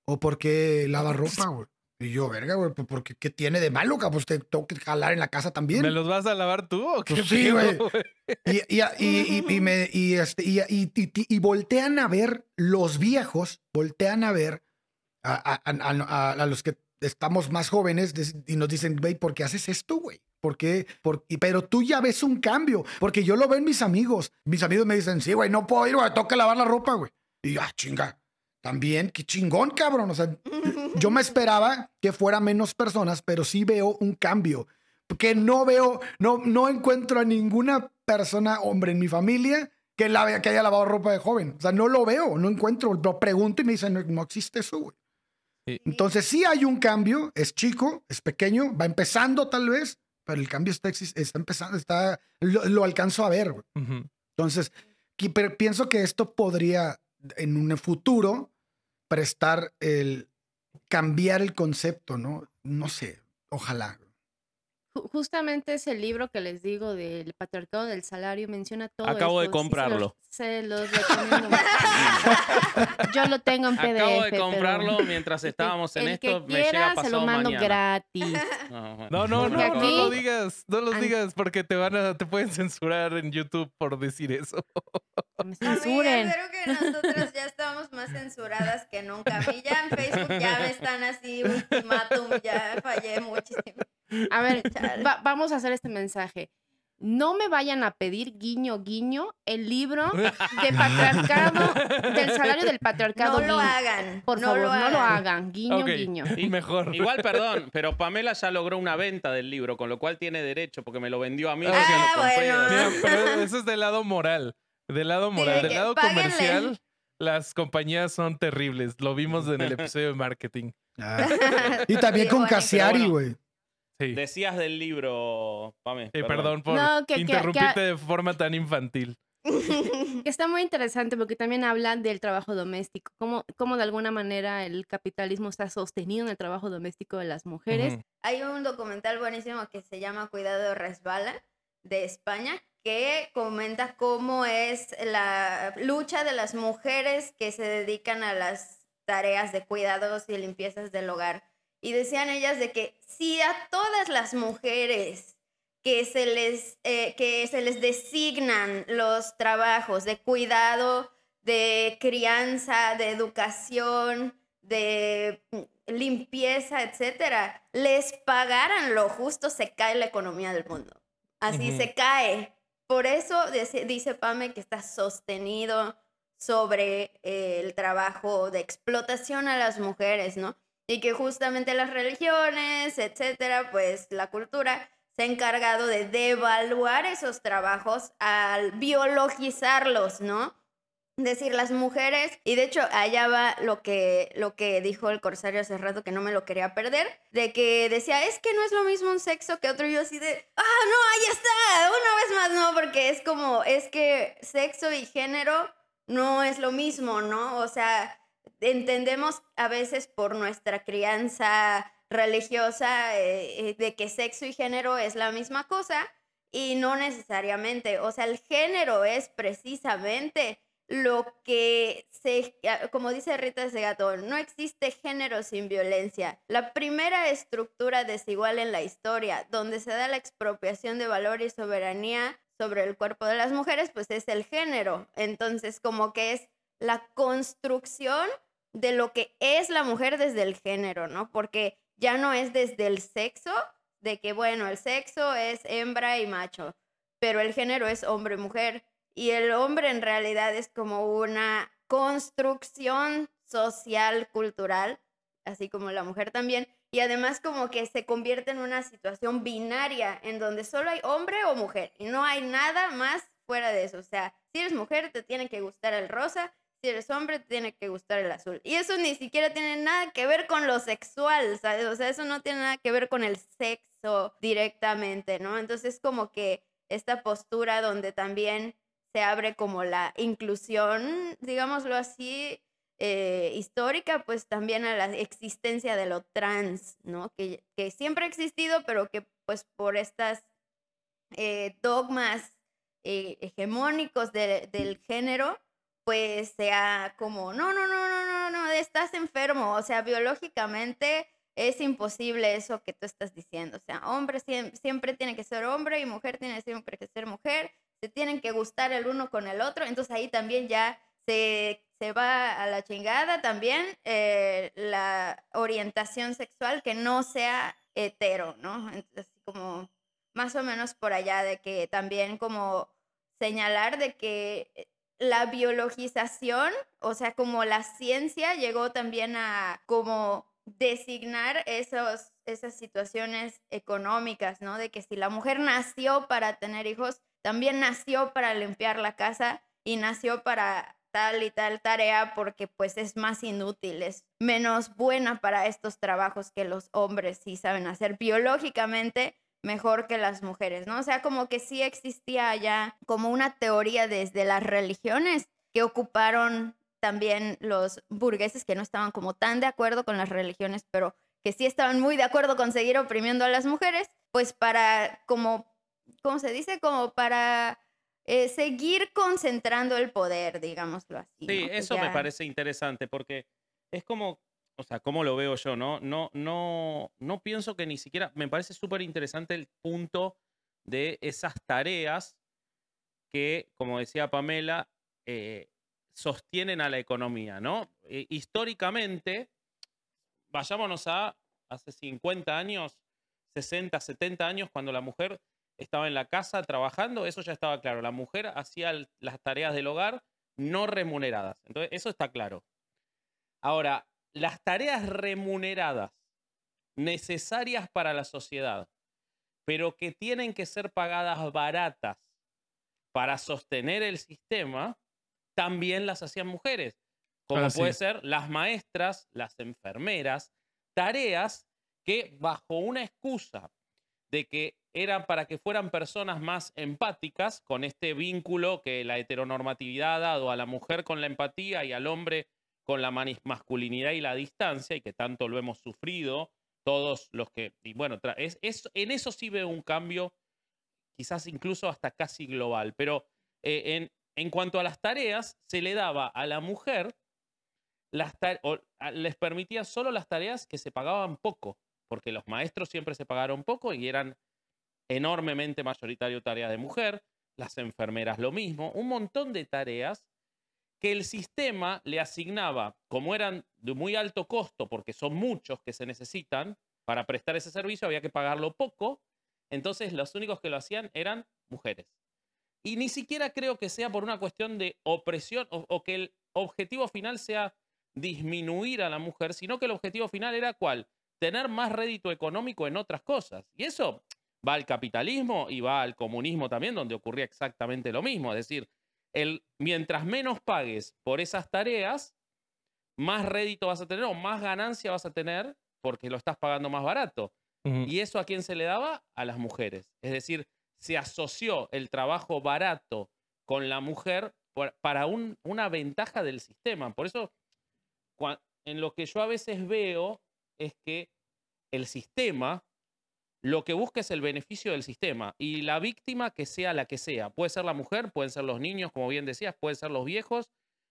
O ¿por qué lavas ropa, güey? Y yo, verga, güey, pues, porque ¿qué tiene de malo, cabrón? Pues te tengo que jalar en la casa también. ¿Me los vas a lavar tú o qué? Pues sí, güey. Y, y, y, y- y me, y, este, y, y- voltean a ver los viejos, voltean a ver a, a- a- a- los que estamos más jóvenes y nos dicen, güey, ¿por qué haces esto, güey? ¿Por qué? Por- y- pero tú ya ves un cambio, porque yo lo veo en mis amigos. Mis amigos me dicen, sí, güey, no puedo ir, güey, toca lavar la ropa, güey. Y yo, ah, chinga, también, qué chingón, cabrón. O sea, yo me esperaba que fuera menos personas, pero sí veo un cambio. Que no veo, no, no encuentro a ninguna persona, hombre, en mi familia que, lave- que haya lavado ropa de joven. O sea, no lo veo, no encuentro. Lo pregunto y me dicen, no, no existe eso, güey. Entonces sí hay un cambio, es chico, es pequeño, va empezando tal vez, pero el cambio está, está empezando, está, lo, lo alcanzo a ver. güey. Ujú. Entonces, pero pienso que esto podría en un futuro prestar el cambiar el concepto, ¿no? No sé, ojalá. Ju- Justamente ese libro que les digo del patriarcado del salario menciona todo Acabo de esto, sí se los- comprarlo. Se los, recomiendo. Yo lo tengo en PDF. Acabo de pero comprarlo mientras estábamos en el esto. que me llega quiera se lo mando mañana. gratis. No. No, no, no, lo digas, no An- digas porque te van a, te pueden censurar en YouTube por decir eso. Me censuren. creo que nosotras ya estamos más censuradas que nunca. A mí ya en Facebook ya me están así, ultimátum, ya fallé muchísimo. A ver, va- vamos a hacer este mensaje. No me vayan a pedir guiño, guiño, el libro de patriarcado, del salario del patriarcado. No lo guiño. hagan. Por no favor, lo no lo hagan. hagan. Guiño, Ok. guiño. Y- Mejor. Igual, perdón, pero Pamela ya logró una venta del libro, con lo cual tiene derecho porque me lo vendió a mí. Ah, porque lo compré. bueno. Mira, pero eso es del lado moral. Del lado moral. de del que lado páguenle. comercial. las compañías son terribles. Lo vimos en el episodio de marketing. Ah. Y también Sí, con bueno. Cassiari, Pero güey. Sí. Decías del libro, Pame. Eh, perdón por No, que- que- interrumpirte que- de forma tan infantil. Que Está muy interesante porque también hablan del trabajo doméstico, cómo, cómo de alguna manera el capitalismo está sostenido en el trabajo doméstico de las mujeres. Ujú. Hay un documental buenísimo que se llama Cuidado Resbala de España que comenta cómo es la lucha de las mujeres que se dedican a las tareas de cuidados y limpiezas del hogar. Y decían ellas de que si a todas las mujeres que se les, eh, que se les designan los trabajos de cuidado, de crianza, de educación, de limpieza, etcétera, les pagaran lo justo, se cae la economía del mundo. Así se cae. Por eso dice, dice Pame que está sostenido sobre eh, el trabajo de explotación a las mujeres, ¿no? Y que justamente las religiones, etcétera, pues la cultura se ha encargado de devaluar esos trabajos al biologizarlos, ¿no? decir las mujeres y de hecho allá va lo que lo que dijo el corsario hace rato que no me lo quería perder de que decía es que no es lo mismo un sexo que otro y yo así de ah no ahí está una vez más no porque es como es que sexo y género no es lo mismo no o sea entendemos a veces por nuestra crianza religiosa eh, eh, de que sexo y género es la misma cosa y no necesariamente o sea el género es precisamente lo que se, ah, como dice Rita Segato, no existe género sin violencia. La primera estructura desigual en la historia, donde se da la expropiación de valor y soberanía sobre el cuerpo de las mujeres, pues es el género. Entonces, como que es la construcción de lo que es la mujer desde el género, ¿no? Porque ya no es desde el sexo, de que, bueno, el sexo es hembra y macho, pero el género es hombre y mujer. Y el hombre en realidad es como una construcción social, cultural, así como la mujer también. Y además como que se convierte en una situación binaria, en donde solo hay hombre o mujer. Y no hay nada más fuera de eso. O sea, si eres mujer te tiene que gustar el rosa, si eres hombre tiene que gustar el azul. Y eso ni siquiera tiene nada que ver con lo sexual, ¿sabes? O sea, eso no tiene nada que ver con el sexo directamente, ¿no? Entonces como que esta postura donde también se abre como la inclusión, digámoslo así, eh, histórica, pues también a la existencia de lo trans, ¿no? Que, que siempre ha existido, pero que pues por estas eh, dogmas eh, hegemónicos de- del género, pues sea como, no, no, no, no, no, no, estás enfermo, o sea, biológicamente es imposible eso que tú estás diciendo, o sea, hombre siem- siempre tiene que ser hombre y mujer tiene siempre que ser mujer, se tienen que gustar el uno con el otro, entonces ahí también ya se, se va a la chingada también eh, la orientación sexual que no sea hetero, ¿no? Entonces, como más o menos por allá de que también como señalar de que eh, la biologización, o sea, como la ciencia llegó también a como designar esos, esas situaciones económicas, ¿no? De que si la mujer nació para tener hijos, también nació para limpiar la casa y nació para tal y tal tarea porque pues es más inútil, es menos buena para estos trabajos que los hombres sí saben hacer biológicamente mejor que las mujeres, ¿no? O sea, como que sí existía ya como una teoría desde las religiones que ocuparon también los burgueses que no estaban como tan de acuerdo con las religiones, pero que sí estaban muy de acuerdo con seguir oprimiendo a las mujeres, pues para como, ¿cómo se dice? Como para eh, seguir concentrando el poder, digámoslo así. Sí, eso me parece interesante porque es como, o sea, como lo veo yo, ¿no? No, no, no pienso que ni siquiera, me parece súper interesante el punto de esas tareas que, como decía Pamela, eh, sostienen a la economía, ¿no? Eh, históricamente, vayámonos a hace 50 años, 60, 70 años, cuando la mujer estaba en la casa trabajando, eso ya estaba claro. La mujer hacía las tareas del hogar no remuneradas. Entonces, eso está claro. Ahora, las tareas remuneradas necesarias para la sociedad, pero que tienen que ser pagadas baratas para sostener el sistema, también las hacían mujeres. como Así puede ser las maestras, las enfermeras, tareas que bajo una excusa de que eran para que fueran personas más empáticas con este vínculo que la heteronormatividad ha dado a la mujer con la empatía y al hombre con la masculinidad y la distancia y que tanto lo hemos sufrido todos los que y bueno es, es- en eso sí veo un cambio quizás incluso hasta casi global pero eh, en, en cuanto a las tareas se le daba a la mujer las o, les permitía solo las tareas que se pagaban poco porque los maestros siempre se pagaron poco y eran enormemente mayoritario tareas de mujer, las enfermeras lo mismo, un montón de tareas que el sistema le asignaba, como eran de muy alto costo, porque son muchos que se necesitan para prestar ese servicio, había que pagarlo poco, entonces los únicos que lo hacían eran mujeres. Y ni siquiera creo que sea por una cuestión de opresión o, que el objetivo final sea disminuir a la mujer, sino que el objetivo final era cuál? Tener más rédito económico en otras cosas. Y eso va al capitalismo y va al comunismo también, donde ocurría exactamente lo mismo. Es decir, el, mientras menos pagues por esas tareas, más rédito vas a tener o más ganancia vas a tener porque lo estás pagando más barato. ¿Y eso a quién se le daba? A las mujeres. Es decir, se asoció el trabajo barato con la mujer por- para un- una ventaja del sistema. Por eso, en lo que yo a veces veo es que el sistema lo que busca es el beneficio del sistema y la víctima que sea la que sea. Puede ser la mujer, pueden ser los niños, como bien decías, pueden ser los viejos,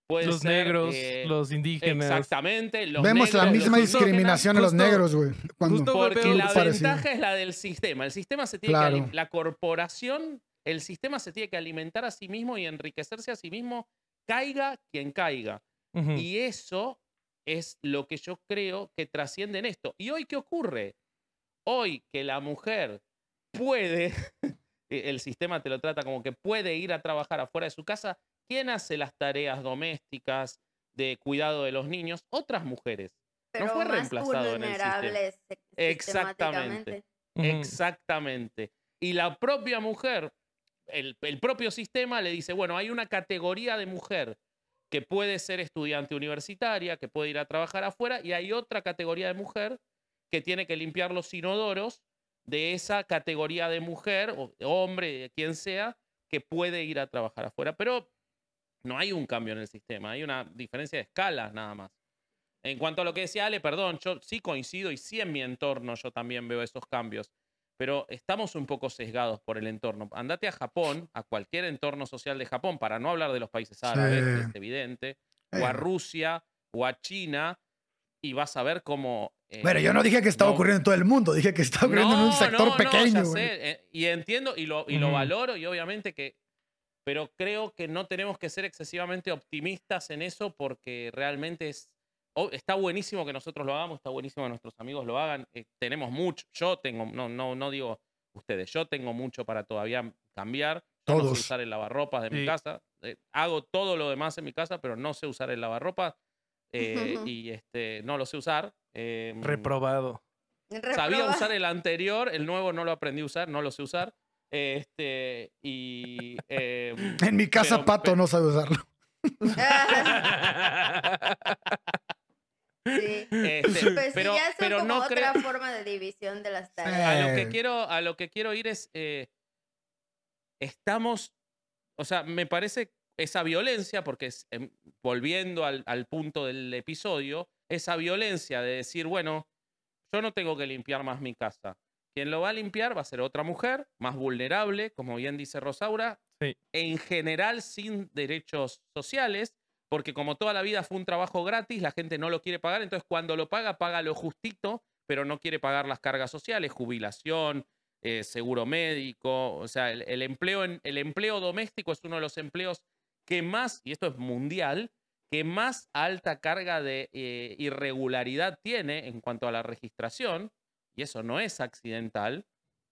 pueden Los ser, negros, eh, los indígenas. Exactamente. los Vemos la misma los discriminación a los negros, güey. Porque pero- la parecido. ventaja es la del sistema. El sistema se tiene Claro. que la corporación, el sistema se tiene que alimentar a sí mismo y enriquecerse a sí mismo, caiga quien caiga. Y eso es lo que yo creo que trasciende en esto. ¿Y hoy qué ocurre? Hoy que la mujer puede, el sistema te lo trata como que puede ir a trabajar afuera de su casa, ¿quién hace las tareas domésticas de cuidado de los niños? Otras mujeres. Pero fue más reemplazado en el sistema. Exactamente. Exactamente. Y la propia mujer, el, el propio sistema le dice, bueno, hay una categoría de mujer que puede ser estudiante universitaria, que puede ir a trabajar afuera, y hay otra categoría de mujer que tiene que limpiar los inodoros de esa categoría de mujer, o de hombre, quien sea, que puede ir a trabajar afuera. Pero no hay un cambio en el sistema, hay una diferencia de escalas nada más. En cuanto a lo que decía Ale, perdón, yo sí coincido y sí en mi entorno yo también veo esos cambios, pero estamos un poco sesgados por el entorno. Andate a Japón, a cualquier entorno social de Japón, para no hablar de los países árabes, que Sí. es evidente, o a Eh. Rusia, o a China, y vas a ver cómo... eh, Pero yo no dije que estaba no- ocurriendo en todo el mundo, dije que estaba ocurriendo en un sector no, no, pequeño, ya güey. sé, eh, y entiendo y lo, y lo valoro y obviamente que... Pero creo que no tenemos que ser excesivamente optimistas en eso porque realmente es... está buenísimo que nosotros lo hagamos, está buenísimo que nuestros amigos lo hagan. eh, tenemos mucho, yo tengo, no, no, no digo ustedes, yo tengo mucho para todavía cambiar. Yo no sé Todos. usar el lavarropas de mi casa. eh, hago todo lo demás en mi casa, pero no sé usar el lavarropas. Eh, y este, no lo sé usar. eh, Reprobado. Sabía usar el anterior, el nuevo no lo aprendí a usar, no lo sé usar. Este, y. eh, En mi casa, pero- Pato no sabe usarlo. Sí. este, Pues pero sí, ya pero como no otra creo. forma de división de las A tareas. lo, que quiero, a lo que quiero ir es. eh, estamos. O sea, me parece esa violencia, porque es, em, volviendo al, al punto del episodio, esa violencia de decir, bueno, yo no tengo que limpiar más mi casa. Quien lo va a limpiar va a ser otra mujer, más vulnerable, como bien dice Rosaura, Sí. en general sin derechos sociales, porque como toda la vida fue un trabajo gratis, la gente no lo quiere pagar, entonces cuando lo paga, paga lo justito, pero no quiere pagar las cargas sociales, jubilación, eh, seguro médico, o sea, el, el empleo en, el empleo doméstico es uno de los empleos que más, y esto es mundial, que más alta carga de eh, irregularidad tiene en cuanto a la registración, y eso no es accidental,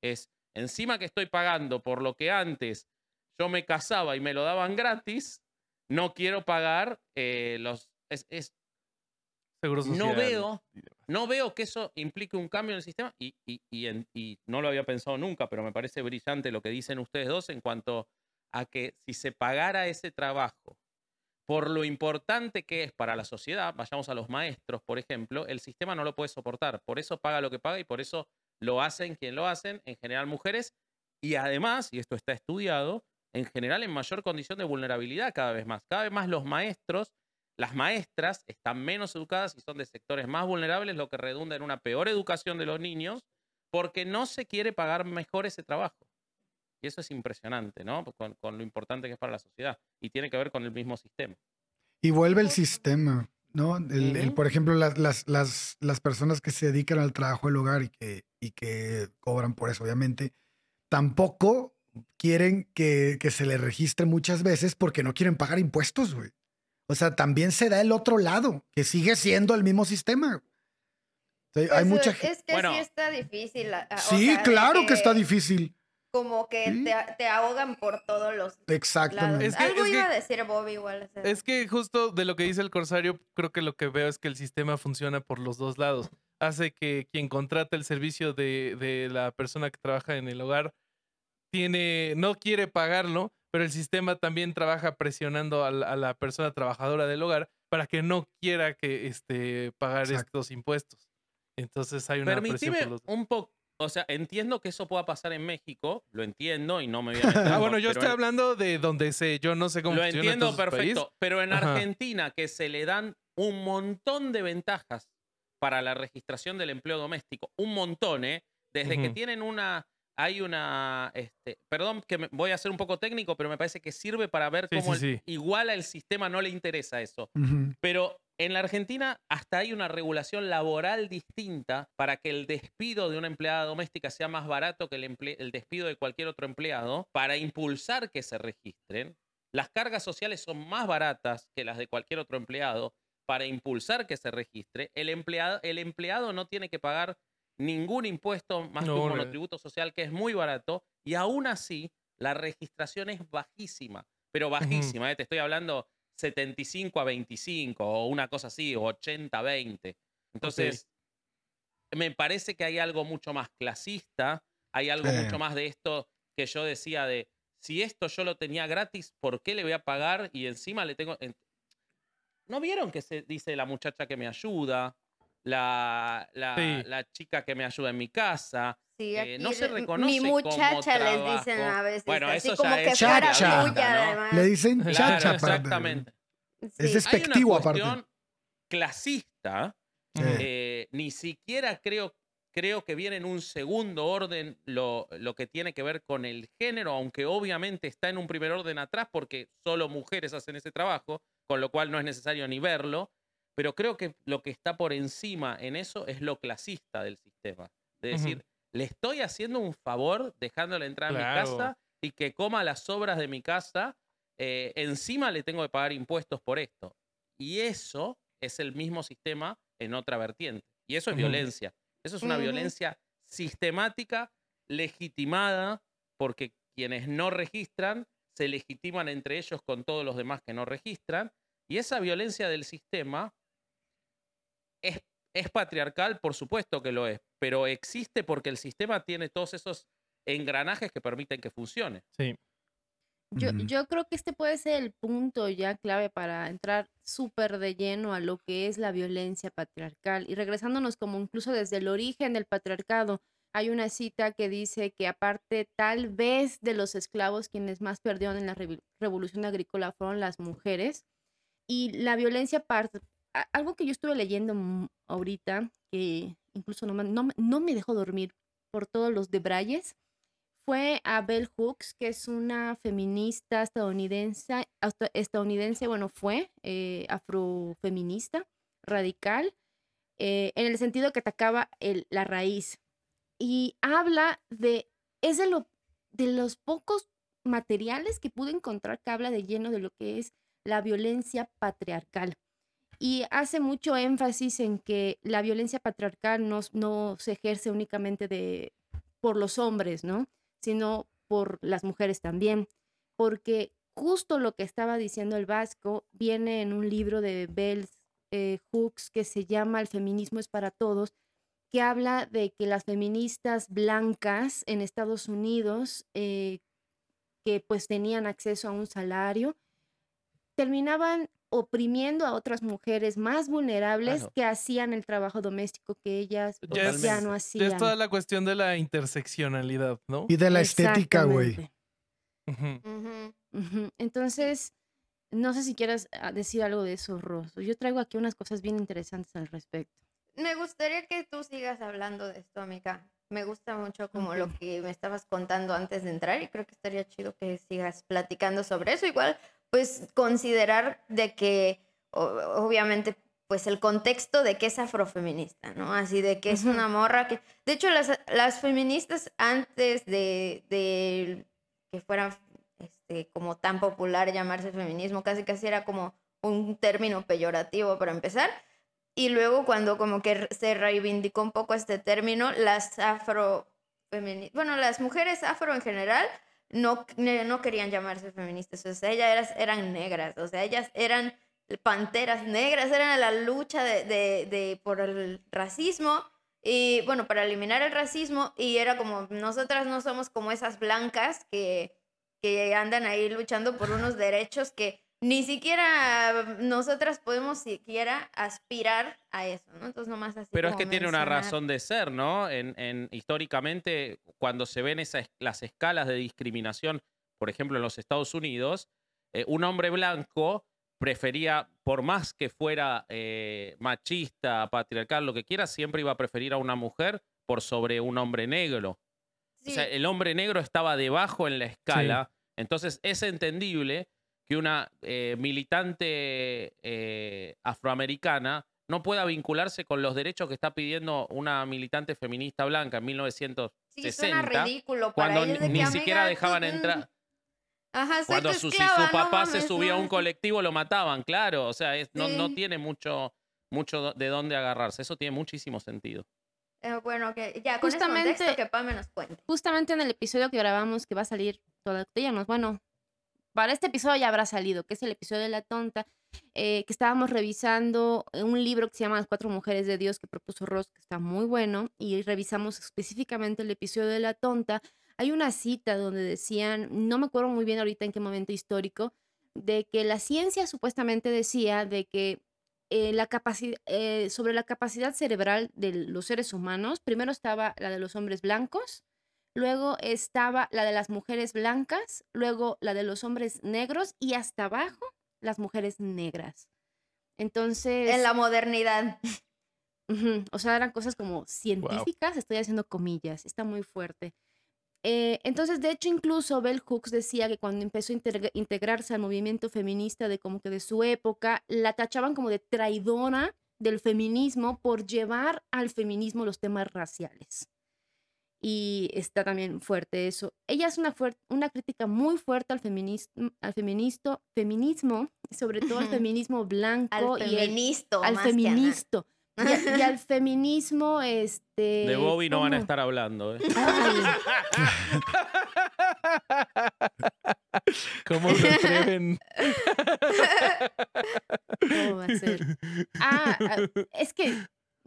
es encima que estoy pagando por lo que antes yo me casaba y me lo daban gratis, no quiero pagar eh, los... es- es, Seguro no veo, no veo que eso implique un cambio en el sistema y, y- y en- y no lo había pensado nunca, pero me parece brillante lo que dicen ustedes dos en cuanto a que si se pagara ese trabajo por lo importante que es para la sociedad, vayamos a los maestros, por ejemplo, el sistema no lo puede soportar. Por eso paga lo que paga y por eso lo hacen quien lo hacen, en general mujeres, y además, y esto está estudiado, en general en mayor condición de vulnerabilidad cada vez más. Cada vez más los maestros, las maestras están menos educadas y son de sectores más vulnerables, lo que redunda en una peor educación de los niños, porque no se quiere pagar mejor ese trabajo. Y eso es impresionante, ¿no? Con, con lo importante que es para la sociedad. Y tiene que ver con el mismo sistema. Y vuelve el sistema, ¿no? El- el, Ujú. por ejemplo, las, las, las, las personas que se dedican al trabajo del hogar y que, y que cobran por eso, obviamente, tampoco quieren que, que se les registre muchas veces porque no quieren pagar impuestos, güey. O sea, también se da el otro lado, que sigue siendo el mismo sistema. O sea, hay Pues, mucha gente. Es que Bueno. sí está difícil. a- a- o Sí, sea, claro que está difícil. Como que Sí. te, te ahogan por todos los lados. Exactamente. Es que- Algo es que- iba a decir Bobby igual. Es que justo de lo que dice el corsario, creo que lo que veo es que el sistema funciona por los dos lados. Hace que quien contrata el servicio de, de la persona que trabaja en el hogar tiene, no quiere pagarlo, pero el sistema también trabaja presionando a la, a la persona trabajadora del hogar para que no quiera que este, pagar Exacto. estos impuestos. Entonces hay una presión Permitime por los dos. un poco, o sea, entiendo que eso pueda pasar en México, lo entiendo y no me voy a meter. Ah, bueno, yo estoy en- hablando de donde sé, yo no sé cómo Lo funciona entiendo perfecto, pero en Ajá. Argentina que se le dan un montón de ventajas para la registración del empleo doméstico, un montón, ¿eh? Desde que tienen una, hay una, este, perdón que me- voy a ser un poco técnico, pero me parece que sirve para ver Sí, cómo sí, el- sí. igual al sistema no le interesa eso. Ujú. Pero en la Argentina hasta hay una regulación laboral distinta para que el despido de una empleada doméstica sea más barato que el, despido de cualquier otro empleado, para impulsar que se registren. Las cargas sociales son más baratas que las de cualquier otro empleado para impulsar que se registre. El empleado, el empleado no tiene que pagar ningún impuesto más que No, un no. monotributo social que es muy barato y aún así la registración es bajísima, pero bajísima, ¿eh? te estoy hablando 75 a 25 o una cosa así, o 80 a 20. Entonces, me parece que hay algo mucho más clasista, hay algo mucho más de esto que yo decía de, si esto yo lo tenía gratis, ¿por qué le voy a pagar? Y encima le tengo... en- ¿No vieron que se dice la muchacha que me ayuda? La, la, Sí. la chica que me ayuda en mi casa. Sí, eh, aquí no se reconoce Mi como muchacha les dicen a veces. Bueno, así eso como ya que es fuera chacha, tuya, ¿no? además. Le dicen Claro, chacha. para- exactamente. Es Sí. Hay despectivo una aparte. cuestión clasista Sí. eh, ni siquiera creo, creo que viene en un segundo orden lo, lo que tiene que ver con el género, aunque obviamente está en un primer orden atrás porque solo mujeres hacen ese trabajo, con lo cual no es necesario ni verlo, pero creo que lo que está por encima en eso es lo clasista del sistema. De decir, le estoy haciendo un favor dejándole entrar a mi Claro. casa y que coma las sobras de mi casa, eh, encima le tengo que pagar impuestos por esto. Y eso es el mismo sistema en otra vertiente. Y eso es violencia. Eso es una violencia sistemática, legitimada, porque quienes no registran se legitiman entre ellos con todos los demás que no registran. Y esa violencia del sistema es, es patriarcal, por supuesto que lo es, pero existe porque el sistema tiene todos esos engranajes que permiten que funcione. Sí. Yo, yo creo que este puede ser el punto ya clave para entrar súper de lleno a lo que es la violencia patriarcal. Y regresándonos como incluso desde el origen del patriarcado, hay una cita que dice que aparte tal vez de los esclavos, quienes más perdieron en la revolución agrícola fueron las mujeres. Y la violencia, algo que yo estuve leyendo ahorita, que incluso no me, dejó dormir por todos los debrayes, fue a Bell Hooks, que es una feminista estadounidense, estadounidense bueno, fue eh, afrofeminista, radical, eh, en el sentido que atacaba el- la raíz. Y habla de, es de los pocos materiales que pude encontrar que habla de lleno de lo que es la violencia patriarcal. Y hace mucho énfasis en que la violencia patriarcal no, no se ejerce únicamente de, por los hombres, ¿no? Sino por las mujeres también. Porque justo lo que estaba diciendo el vasco viene en un libro de Bell eh, Hooks que se llama El feminismo es para todos, que habla de que las feministas blancas en Estados Unidos, eh, que pues tenían acceso a un salario, terminaban oprimiendo a otras mujeres más vulnerables Claro. que hacían el trabajo doméstico que ellas pues, Ya ya, no Ya hacían. es toda la cuestión de la interseccionalidad, ¿no? Y de la estética, güey. Entonces, no sé si quieras ah, decir algo de eso, Rosso. Yo traigo aquí unas cosas bien interesantes al respecto. Me gustaría que tú sigas hablando de esto, amiga. Me gusta mucho como lo que me estabas contando antes de entrar y creo que estaría chido que sigas platicando sobre eso. Igual, pues considerar de que obviamente pues el contexto de que es afrofeminista, ¿no? Así de que es una morra que... De hecho, las, las feministas antes de, de que fuera este, como tan popular llamarse feminismo, casi casi era como un término peyorativo para empezar. Y luego cuando como que se reivindicó un poco este término, las afro bueno, las mujeres afro en general no, no querían llamarse feministas, o sea, ellas eran negras, o sea, ellas eran panteras negras, eran la lucha de, de, de- por el racismo y bueno, para eliminar el racismo y era como, nosotras no somos como esas blancas que, que andan ahí luchando por unos derechos que ni siquiera nosotras podemos siquiera aspirar a eso, ¿no? Entonces nomás así. Pero es que tiene una razón de ser, ¿no? En, en- históricamente, cuando se ven esas, las escalas de discriminación, por ejemplo, en los Estados Unidos, eh, un hombre blanco prefería, por más que fuera eh, machista, patriarcal, lo que quiera, siempre iba a preferir a una mujer por sobre un hombre negro. O sea, Sí. el hombre negro estaba debajo en la escala. Entonces es entendible que una eh, militante eh, afroamericana no pueda vincularse con los derechos que está pidiendo una militante feminista blanca en Sí, 1960, suena ridículo para cuando ellos ni, de ni que, siquiera "Amiga, dejaban tú- entrar. Ajá, Cuando su, si esclava, su no papá se subía a no". un colectivo lo mataban, claro. O sea, es- no, no Sí. tiene mucho, mucho de dónde agarrarse. Eso tiene muchísimo sentido. Eh, bueno, que ya con ese Justamente- contexto que Pame nos cuente. Justamente en el episodio que grabamos, que va a salir toda días, bueno, para este episodio ya habrá salido, que es el episodio de La Tonta, eh, que estábamos revisando un libro que se llama Las Cuatro Mujeres de Dios que propuso Ross, que está muy bueno, y revisamos específicamente el episodio de La Tonta. Hay una cita donde decían, no me acuerdo muy bien ahorita en qué momento histórico, de que la ciencia supuestamente decía de que eh, la capacidad, sobre la capacidad cerebral de los seres humanos, primero estaba la de los hombres blancos, luego estaba la de las mujeres blancas, luego la de los hombres negros y hasta abajo las mujeres negras. Entonces, En la modernidad. O sea, eran cosas como científicas, estoy haciendo comillas, está muy fuerte. Eh, entonces, de hecho, incluso Bell Hooks decía que cuando empezó a integra- integrarse al movimiento feminista de como que de su época, la tachaban como de traidora del feminismo por llevar al feminismo los temas raciales. Y está también fuerte eso. Ella es una, una crítica muy fuerte al, feminis- al feministo, feminismo, sobre todo al feminismo blanco Al y el- feministo. al feministo. Y, a- y al feminismo, este... De Bobby no van a estar hablando. ¿eh? ¿Cómo se atreven? ¿cómo va a ser? Ah, ah, es que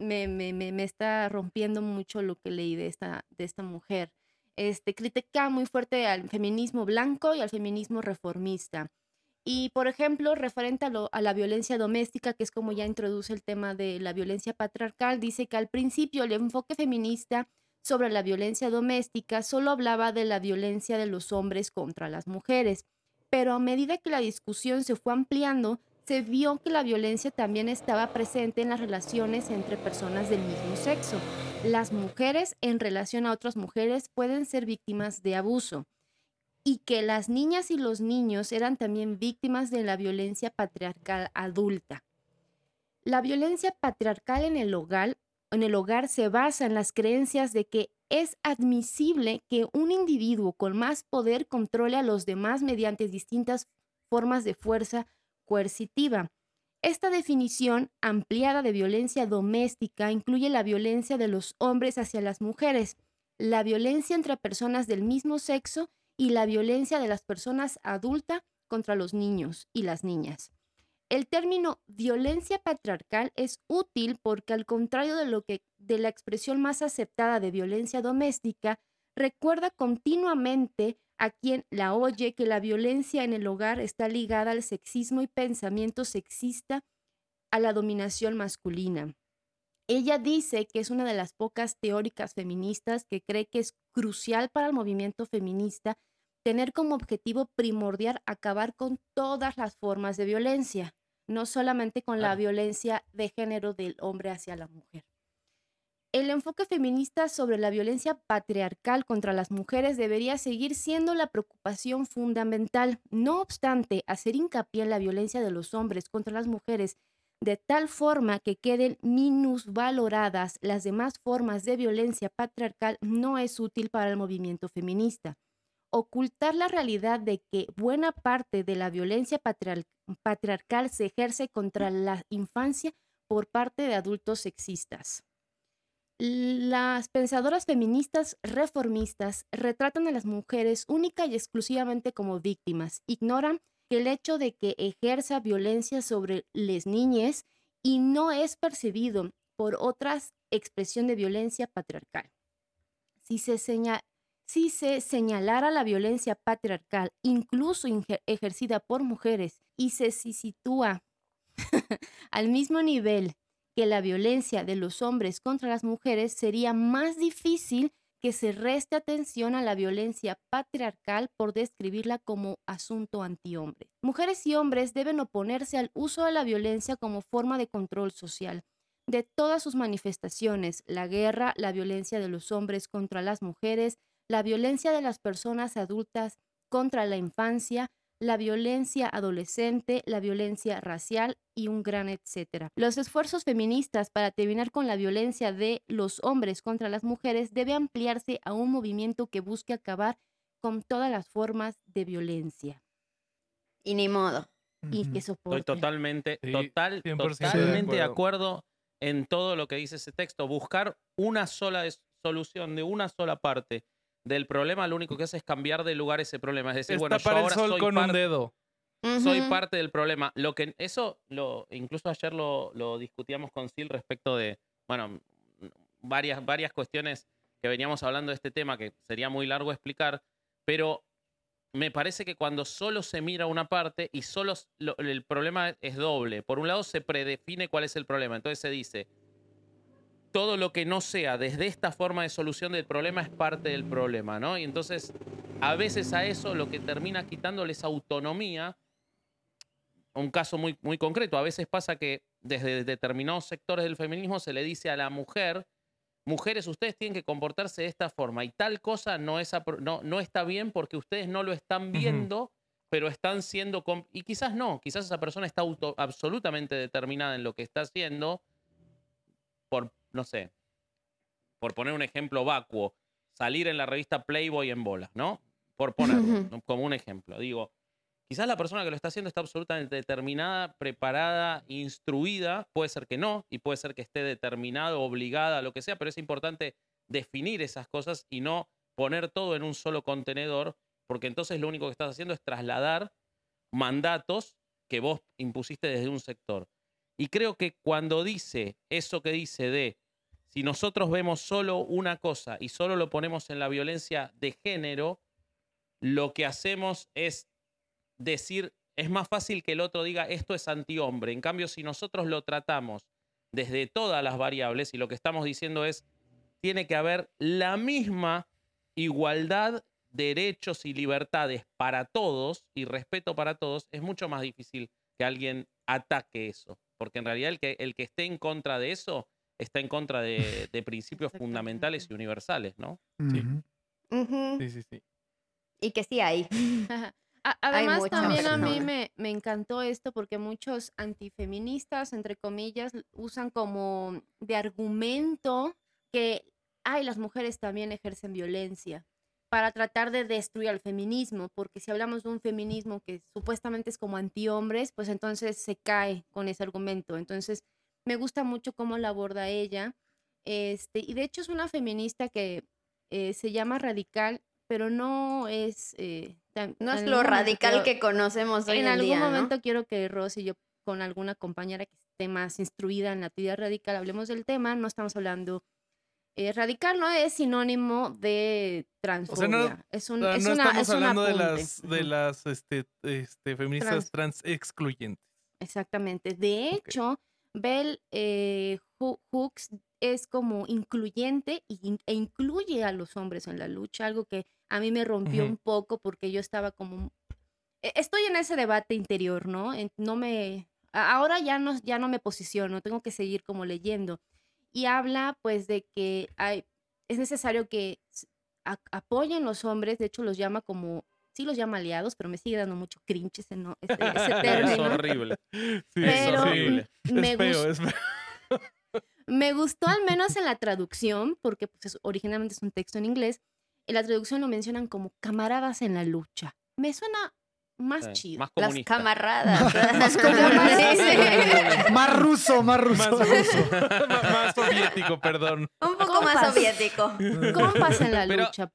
me, está rompiendo mucho lo que leí de esta, de esta mujer. Este, critica muy fuerte al feminismo blanco y al feminismo reformista. Y, por ejemplo, referente a, a la violencia doméstica, que es como ya introduce el tema de la violencia patriarcal, dice que al principio el enfoque feminista sobre la violencia doméstica solo hablaba de la violencia de los hombres contra las mujeres, pero a medida que la discusión se fue ampliando, se vio que la violencia también estaba presente en las relaciones entre personas del mismo sexo. Las mujeres en relación a otras mujeres pueden ser víctimas de abuso y que las niñas y los niños eran también víctimas de la violencia patriarcal adulta. La violencia patriarcal en el hogar, en el hogar se basa en las creencias de que es admisible que un individuo con más poder controle a los demás mediante distintas formas de fuerza coercitiva. Esta definición ampliada de violencia doméstica incluye la violencia de los hombres hacia las mujeres, la violencia entre personas del mismo sexo y la violencia de las personas adultas contra los niños y las niñas. El término violencia patriarcal es útil porque al contrario de lo que de la expresión más aceptada de violencia doméstica, recuerda continuamente a quien la oye que la violencia en el hogar está ligada al sexismo y pensamiento sexista, a la dominación masculina. Ella dice que es una de las pocas teóricas feministas que cree que es crucial para el movimiento feminista tener como objetivo primordial acabar con todas las formas de violencia, no solamente con la violencia de género del hombre hacia la mujer. El enfoque feminista sobre la violencia patriarcal contra las mujeres debería seguir siendo la preocupación fundamental. No obstante, hacer hincapié en la violencia de los hombres contra las mujeres de tal forma que queden minusvaloradas las demás formas de violencia patriarcal no es útil para el movimiento feminista. Ocultar la realidad de que buena parte de la violencia patriar- patriarcal se ejerce contra la infancia por parte de adultos sexistas. Las pensadoras feministas reformistas retratan a las mujeres única y exclusivamente como víctimas. Ignoran que el hecho de que ejerza violencia sobre las niñas y no es percibido por otras expresión de violencia patriarcal. Si se, señalara la violencia patriarcal, incluso ejercida por mujeres, y se si- sitúa al mismo nivel que la violencia de los hombres contra las mujeres, sería más difícil que se reste atención a la violencia patriarcal por describirla como asunto antihombre. Mujeres y hombres deben oponerse al uso de la violencia como forma de control social de todas sus manifestaciones, la guerra, la violencia de los hombres contra las mujeres, la violencia de las personas adultas contra la infancia, la violencia adolescente, la violencia racial y un gran etcétera. Los esfuerzos feministas para terminar con la violencia de los hombres contra las mujeres debe ampliarse a un movimiento que busque acabar con todas las formas de violencia Y ni modo. y que Estoy totalmente, Sí, total, 100% de totalmente de acuerdo. en todo lo que dice ese texto. Buscar una sola solución de una sola parte del problema, lo único que hace es cambiar de lugar ese problema. Es decir, Está bueno, yo el ahora sol soy con un parte- dedo. soy parte del problema. Lo que eso lo incluso ayer lo, lo discutíamos con Sil respecto de, bueno, varias varias cuestiones que veníamos hablando de este tema que sería muy largo explicar, pero me parece que cuando solo se mira una parte y solo lo- el problema es doble. Por un lado se predefine cuál es el problema, entonces se dice todo lo que no sea desde esta forma de solución del problema es parte del problema, ¿no? Y entonces a veces a eso lo que termina quitándole es autonomía un caso muy, muy concreto. A veces pasa que desde determinados sectores del feminismo se le dice a la mujer, mujeres, ustedes tienen que comportarse de esta forma y tal cosa no, es no, no está bien porque ustedes no lo están viendo, pero están siendo... Y quizás no, quizás esa persona está auto- absolutamente determinada en lo que está haciendo por, no sé, por poner un ejemplo vacuo, salir en la revista Playboy en bolas, ¿no? Por ponerlo, como un ejemplo. Digo, Quizás la persona que lo está haciendo está absolutamente determinada, preparada, instruida. Puede ser que no, y puede ser que esté determinado, obligada, lo que sea, pero es importante definir esas cosas y no poner todo en un solo contenedor, porque entonces lo único que estás haciendo es trasladar mandatos que vos impusiste desde un sector. Y creo que cuando dice eso que dice de si nosotros vemos solo una cosa y solo lo ponemos en la violencia de género, lo que hacemos es decir, es más fácil que el otro diga esto es antihombre. En cambio, si nosotros lo tratamos desde todas las variables y lo que estamos diciendo es, tiene que haber la misma igualdad, derechos y libertades para todos y respeto para todos, es mucho más difícil que alguien ataque eso. Porque en realidad el que, el que esté en contra de eso está en contra de, de principios fundamentales y universales, ¿no? Sí. Sí, sí, sí. Y que sí hay. Además, también a mí me, me encantó esto porque muchos antifeministas, entre comillas, usan como de argumento que, ay, las mujeres también ejercen violencia para tratar de destruir al feminismo, porque si hablamos de un feminismo que supuestamente es como antihombres, pues entonces se cae con ese argumento. Entonces, me gusta mucho cómo la aborda ella. Este, y de hecho es una feminista que eh, se llama radical, pero no es... eh, tan- No es lo radical que conocemos hoy en en, algún día, ¿no? momento quiero que Rosy y yo con alguna compañera que esté más instruida en la teoría radical hablemos del tema. No estamos hablando eh, radical no es sinónimo de transfobia. no- es O un, sea, es no una, estamos es hablando de las, de las este, este, feministas Trans. trans excluyentes. Exactamente. De hecho, Bell eh, Ho- Hooks es como incluyente e incluye a los hombres en la lucha, algo que a mí me rompió un poco porque yo estaba como... e- Estoy en ese debate interior, ¿no? No me... Ahora ya no, ya no me posiciono, tengo que seguir como leyendo. Y habla pues de que hay, es necesario que apoyen los hombres, de hecho los llama como, sí los llama aliados, pero me sigue dando mucho cringe ese, no, ese, ese Es término. horrible. Sí, Pero horrible. Es me, feo, gus- es feo. me gustó al menos en la traducción, porque pues, es- originalmente es un texto en inglés, en la traducción lo mencionan como camaradas en la lucha. Me suena más Sí, chido. Más Las comunista. camaradas. Más sí. Más ruso, más ruso. Más ruso. Más soviético, perdón. Un poco más soviético. Compas en la lucha.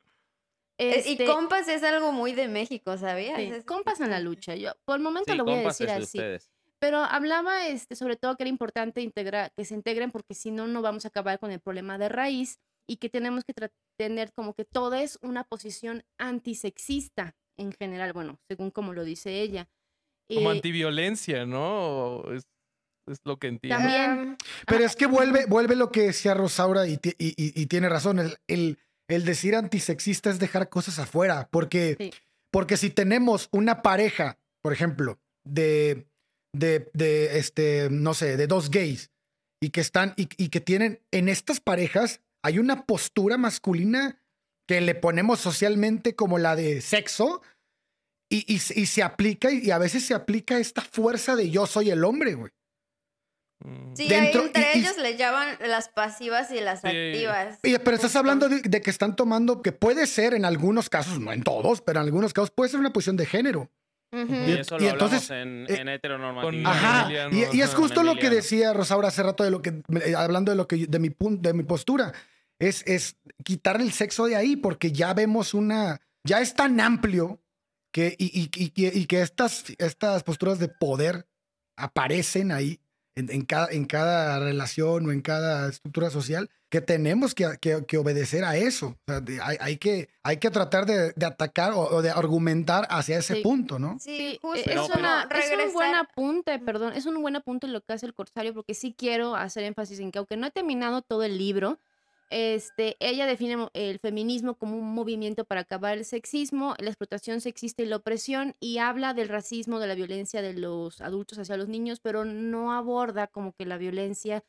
Este, Y compas es algo muy de México, ¿sabías? sí, Es- compas en la lucha. Yo por el momento Sí, lo voy a decir de así. ustedes. Pero hablaba este, sobre todo que era importante integrar, que se integren porque si no, no vamos a acabar con el problema de raíz y que tenemos que tener como que todo es una posición antisexista en general, bueno, según como lo dice ella. Como Eh, antiviolencia, ¿no? Es, es lo que entiendo. También. Pero es que vuelve, vuelve lo que decía Rosaura y, y- y- y tiene razón. El, el- el decir antisexista es dejar cosas afuera. Porque, Sí. porque si tenemos una pareja, por ejemplo, de, de, de, este, no sé, de dos gays y que están y, y que tienen en estas parejas hay una postura masculina que le ponemos socialmente como la de sexo y, y, se- y se aplica y a veces se aplica esta fuerza de yo soy el hombre, güey. Mm. Sí, Dentro- ahí entre y- y- ellos le llaman las pasivas y las Sí. activas. Oye, pero estás hablando de, de que están tomando, que puede ser en algunos casos, no en todos, pero en algunos casos puede ser una posición de género. Y eso Y lo entonces, hablamos en, eh, en heteronormatividad. Ajá. Y, y es justo lo que decía Rosaura hace rato de lo que, eh, hablando de lo que, de mi punto, de mi postura. Es, es quitar el sexo de ahí, porque ya vemos una, ya es tan amplio que, y, y- y que- y que estas, estas posturas de poder aparecen ahí en, en cada, en cada relación o en cada estructura social, que tenemos que, que- que obedecer a eso. O sea, de- hay, hay que, hay que tratar de, de atacar o, o de argumentar hacia ese Sí. punto, ¿no? Sí, e- Pero- es, pero- una- es un buen apunte, perdón, es un buen apunte lo que hace el Corsario, porque sí quiero hacer énfasis en que aunque no he terminado todo el libro, este, ella define el feminismo como un movimiento para acabar el sexismo, la explotación sexista y la opresión, y habla del racismo, de la violencia de los adultos hacia los niños, pero no aborda como que la violencia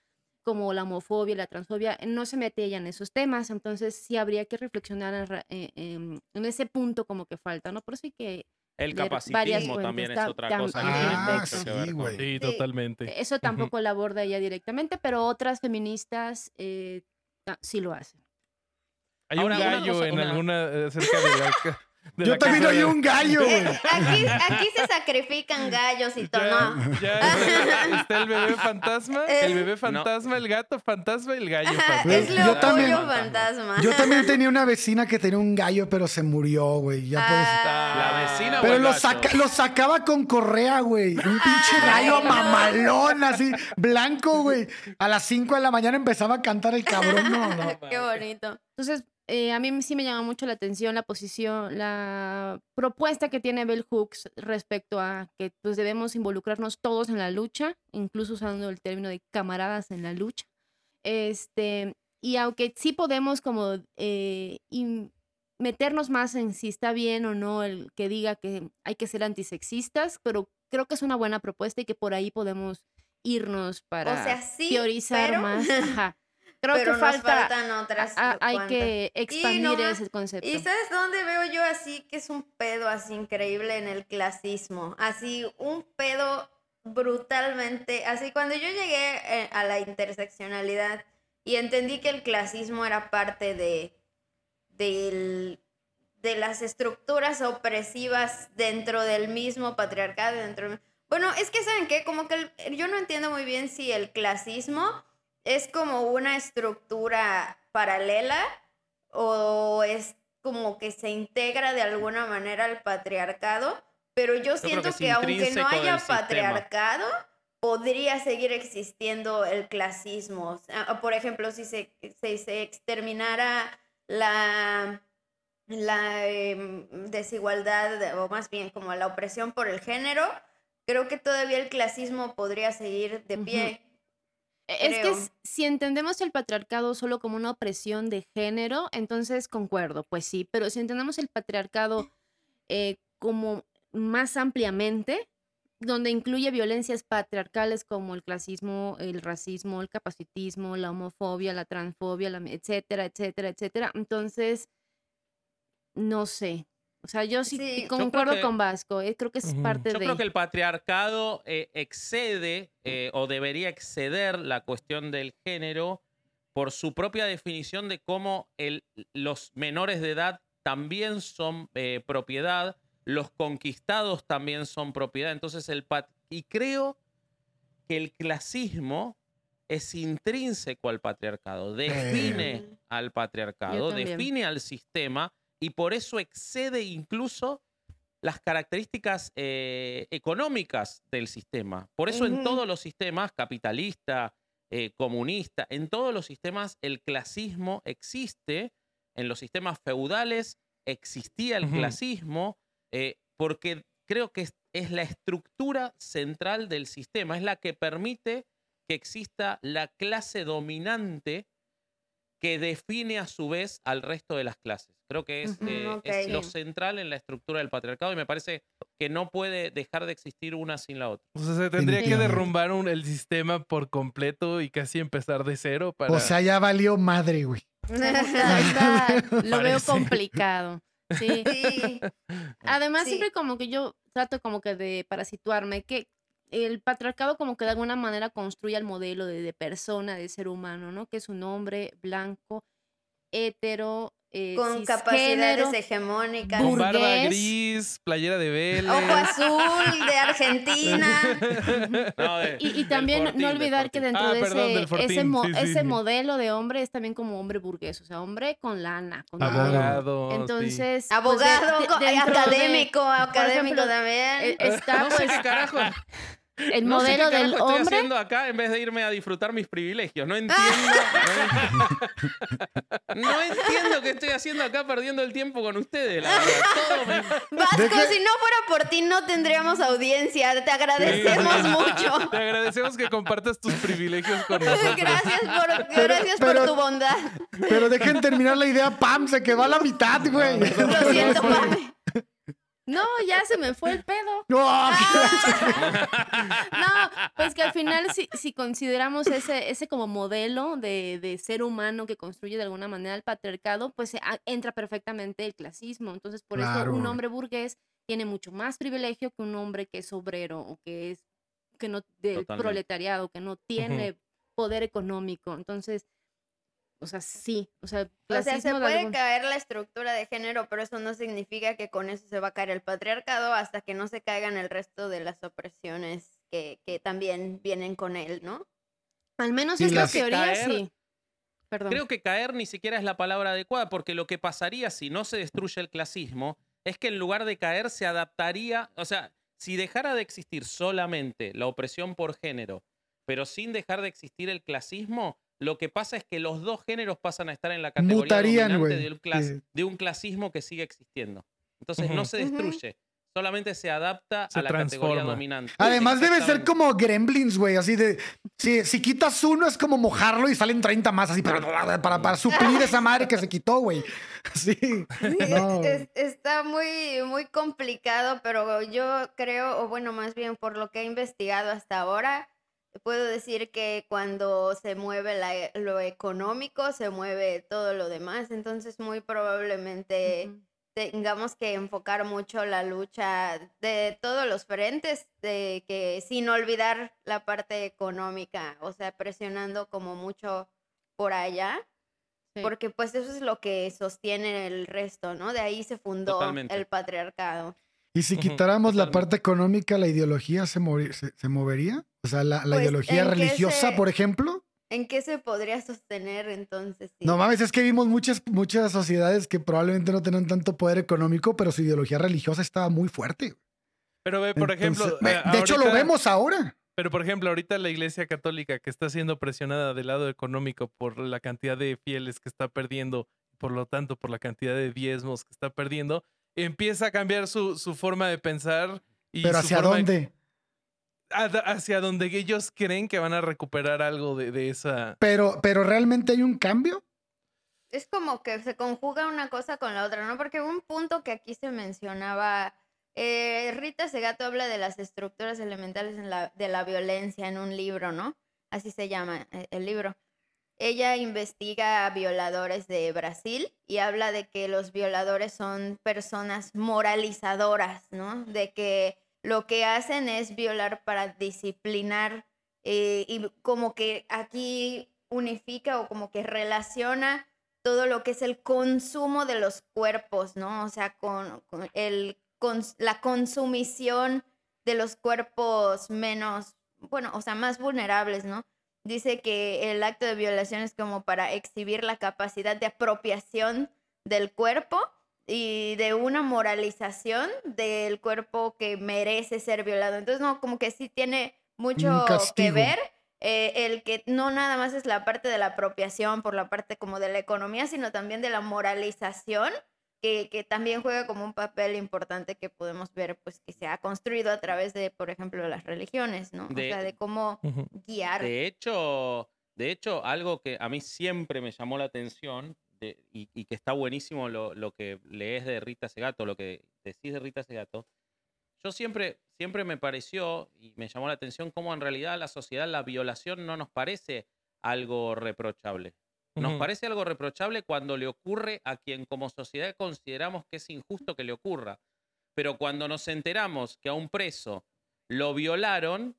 como la homofobia, la transfobia, no se mete ella en esos temas, entonces sí habría que reflexionar en, eh, en ese punto como que falta, ¿no? Por eso hay que El capacitismo también es otra tam- cosa que ah, tiene mucho sí, que ver con- güey. Sí, Sí. totalmente. Eso tampoco la aborda ella directamente, pero otras feministas eh, sí lo hacen. Hay Ahora, un gallo cosa- en una- alguna eh, acerca de la. Yo también oí un gallo, Eh, güey. aquí, aquí se sacrifican gallos y todo. Ya, No. ya está, está el bebé fantasma, el bebé fantasma, el gato fantasma y el gallo fantasma. Es Yo lo también. pollo fantasma. Yo también tenía una vecina que tenía un gallo, pero se murió, güey. Ya puedes. Ah, La vecina, Pero o el lo, gato? saca- lo sacaba con correa, güey. Un pinche Ay, gallo no. mamalón, así, blanco, güey. A las 5 de la mañana empezaba a cantar el cabrón. No, no. Qué bonito. Entonces, eh, a mí sí me llama mucho la atención la posición, la propuesta que tiene Bell Hooks respecto a que pues debemos involucrarnos todos en la lucha, incluso usando el término de camaradas en la lucha. Este, y aunque sí podemos como eh, in- meternos más en si está bien o no el que diga que hay que ser antisexistas, pero creo que es una buena propuesta y que por ahí podemos irnos para sea, sí, teorizar pero- más. Ajá. Creo Pero que nos faltan otras. a- hay cuantas. que expandir no, ese concepto. ¿Y sabes dónde veo yo así que es un pedo así increíble en el clasismo? Así, un pedo brutalmente. Así, cuando yo llegué eh, a la interseccionalidad y entendí que el clasismo era parte de, del- de las estructuras opresivas dentro del mismo patriarcado. Dentro Bueno, es que, ¿saben qué? Como que el- yo no entiendo muy bien si el clasismo es como una estructura paralela o es como que se integra de alguna manera al patriarcado, pero yo siento que aunque no haya patriarcado, podría seguir existiendo el clasismo. Por ejemplo, si se, si se exterminara la, la em, desigualdad, o más bien como la opresión por el género, creo que todavía el clasismo podría seguir de pie. Es que creo. si entendemos el patriarcado solo como una opresión de género, entonces concuerdo, pues sí, pero si entendemos el patriarcado eh, como más ampliamente, donde incluye violencias patriarcales como el clasismo, el racismo, el capacitismo, la homofobia, la transfobia, la, etcétera, etcétera, etcétera, entonces, no sé. O sea, yo sí, Sí. Yo concuerdo que- con Vasco, eh, creo que es Ujú. parte Yo de... creo que el patriarcado eh, excede eh, o debería exceder la cuestión del género por su propia definición de cómo el- los menores de edad también son eh, propiedad, los conquistados también son propiedad. Entonces, el pat- y creo que el clasismo es intrínseco al patriarcado, define al patriarcado, define al sistema y por eso excede incluso las características eh, económicas del sistema. Por eso en todos los sistemas, capitalista, eh, comunista, en todos los sistemas el clasismo existe. En los sistemas feudales existía el clasismo eh, porque creo que es, es la estructura central del sistema, es la que permite que exista la clase dominante que define a su vez al resto de las clases. Creo que es, eh, es lo central en la estructura del patriarcado y me parece que no puede dejar de existir una sin la otra. O sea, se tendría que derrumbar un- el sistema por completo y casi empezar de cero para... O sea, ya valió madre, güey. Lo veo complicado. Sí. Sí. Además, Sí. siempre como que yo trato como que de, para situarme, que el patriarcado como que de alguna manera construye el modelo de, de persona, de ser humano, ¿no? Que es un hombre blanco, hetero, eh, Con capacidades hegemónicas. Con barba burgués. gris, playera de Vélez. Ojo azul de Argentina. No, de- Y, también Fortín, no olvidar que dentro Ah, de perdón, ese, ese, mo- sí, ese sí. modelo de hombre es también como hombre burgués, o sea, hombre con lana, con dinero. Abogado. sí. Entonces, pues, de- Abogado, de- de- académico, académico ejemplo, también. eh, está No sé pues qué carajo, el no sé qué modelo del carajo estoy hombre haciendo acá en vez de irme a disfrutar mis privilegios. No entiendo. no, no entiendo qué estoy haciendo acá perdiendo el tiempo con ustedes, la verdad. Todo me- Vasco, Deje- si no fuera por ti no tendríamos audiencia. Te agradecemos mucho. Te agradecemos que compartas tus privilegios con nosotros. Gracias por, Pero- gracias pero- por tu bondad. Pero dejen terminar la idea, Pam, se quedó a la mitad, güey. Lo siento, Pame. No, ya se me fue el pedo. No, No, pues que al final si, si consideramos ese, ese como modelo de, de ser humano que construye de alguna manera el patriarcado, pues ah, entra perfectamente el clasismo. Entonces, por eso un hombre burgués tiene mucho más privilegio que un hombre que es obrero o que es que no del Totalmente. proletariado, que no tiene poder económico. Entonces, o sea, sí, o sea, O sea, se puede algún- caer la estructura de género, pero eso no significa que con eso se va a caer el patriarcado hasta que no se caigan el resto de las opresiones que, que también vienen con él, ¿no? al menos Y esta las- teoría Caer- sí. Perdón. Creo que caer ni siquiera es la palabra adecuada, porque lo que pasaría si no se destruye el clasismo es que en lugar de caer se adaptaría, o sea, si dejara de existir solamente la opresión por género, pero sin dejar de existir el clasismo, lo que pasa es que los dos géneros pasan a estar en la categoría Mutarían, dominante de, un clas- Sí. de un clasismo que sigue existiendo. Entonces no Ujú. se Ujú. destruye, solamente se adapta Se a la categoría transforma. dominante. Además debe ser como gremlins, güey, así de... Si, si quitas uno es como mojarlo y salen 30 más, así, pero para, para suplir esa madre que se quitó, güey. Sí, No. es- está muy, muy complicado, pero yo creo, o bueno, más bien por lo que he investigado hasta ahora, puedo decir que cuando se mueve la- lo económico, se mueve todo lo demás. Entonces, muy probablemente tengamos que enfocar mucho la lucha de todos los frentes, de que sin olvidar la parte económica, o sea, presionando como mucho por allá. Sí. Porque pues eso es lo que sostiene el resto, ¿no? De ahí se fundó Totalmente. el patriarcado. Y si quitáramos la parte económica, ¿la ideología se, se, se movería? O sea, la, la Pues, ideología ¿en qué religiosa, se- por ejemplo. ¿En qué se podría sostener entonces? sí? No mames, es que vimos muchas, muchas sociedades que probablemente no tenían tanto poder económico, pero su ideología religiosa estaba muy fuerte. Pero ve, por Entonces, ejemplo. me- eh, de hecho, lo vemos ahora. Pero, por ejemplo, ahorita la Iglesia Católica que está siendo presionada del lado económico por la cantidad de fieles que está perdiendo, por lo tanto, por la cantidad de diezmos que está perdiendo, empieza a cambiar su, su forma de pensar. Y Pero su ¿hacia de- dónde? Hacia donde ellos creen que van a recuperar algo de, de esa... Pero, pero realmente hay un cambio. Es como que se conjuga una cosa con la otra, ¿no? Porque un punto que aquí se mencionaba, eh, Rita Segato habla de las estructuras elementales en la- de la violencia en un libro, ¿no? Así se llama eh, el libro. Ella investiga a violadores de Brasil y habla de que los violadores son personas moralizadoras, ¿no? De que lo que hacen es violar para disciplinar eh, y como que aquí unifica o como que relaciona todo lo que es el consumo de los cuerpos, ¿no? O sea, con, el, la consumición de los cuerpos menos, bueno, o sea, más vulnerables, ¿no? Dice que el acto de violación es como para exhibir la capacidad de apropiación del cuerpo y de una moralización del cuerpo que merece ser violado. Entonces, no, como que sí tiene mucho que ver eh, el que no nada más es la parte de la apropiación por la parte como de la economía, sino también de la moralización, que, que también juega como un papel importante que podemos ver, pues que se ha construido a través de, por ejemplo, las religiones, ¿no? De- o sea, de cómo guiar. De hecho, de hecho, algo que a mí siempre me llamó la atención de- y, y que está buenísimo lo, lo que lees de Rita Segato, lo que decís de Rita Segato, yo siempre, siempre me pareció y me llamó la atención cómo en realidad a la sociedad la violación no nos parece algo reprochable. Nos parece algo reprochable cuando le ocurre a quien como sociedad consideramos que es injusto que le ocurra. Pero cuando nos enteramos que a un preso lo violaron,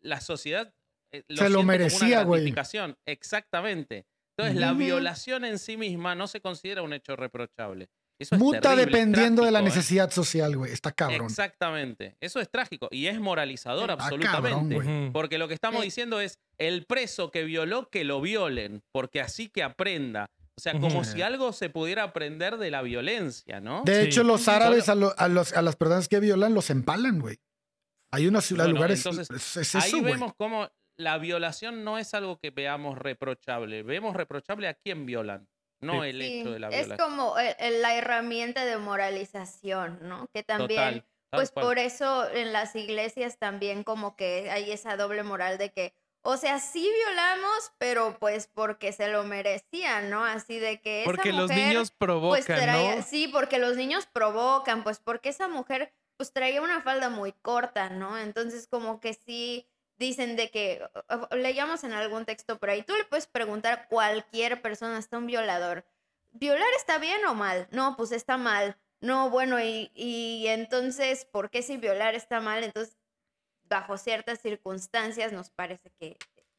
la sociedad eh, Se lo como una merecía, güey. gratificación. Exactamente. Entonces, la violación en sí misma no se considera un hecho reprochable. Eso es Muta terrible, dependiendo de la ¿eh? necesidad social, güey. Está cabrón. Exactamente. Eso es trágico y es moralizador absolutamente. Porque lo que estamos Sí. diciendo es el preso que violó, que lo violen, porque así que aprenda. O sea, como si algo se pudiera aprender de la violencia, ¿no? De Sí. hecho, los árabes a, lo- a los, a las personas que violan los empalan, güey. Hay unos Bueno, lugares. entonces, es, es Ahí güey. vemos cómo la violación no es algo que veamos reprochable. Vemos reprochable a quién violan, no Sí. el Sí, hecho de la es violación. como el- el- la herramienta de moralización, ¿no? Que también, Total, pues cual. por eso en las iglesias también como que hay esa doble moral de que, o sea, sí violamos, pero pues porque se lo merecían, ¿no? Así de que esa Porque los niños pues provocan, traía- ¿no? sí, porque los niños provocan, pues porque esa mujer pues traía una falda muy corta, ¿no? Entonces como que sí dicen de que, leíamos en algún texto por ahí, tú le puedes preguntar a cualquier persona, hasta un violador, ¿violar está bien o mal? No, pues está mal. No, bueno, y, y entonces, ¿por qué si violar está mal? Entonces, bajo ciertas circunstancias nos parece que,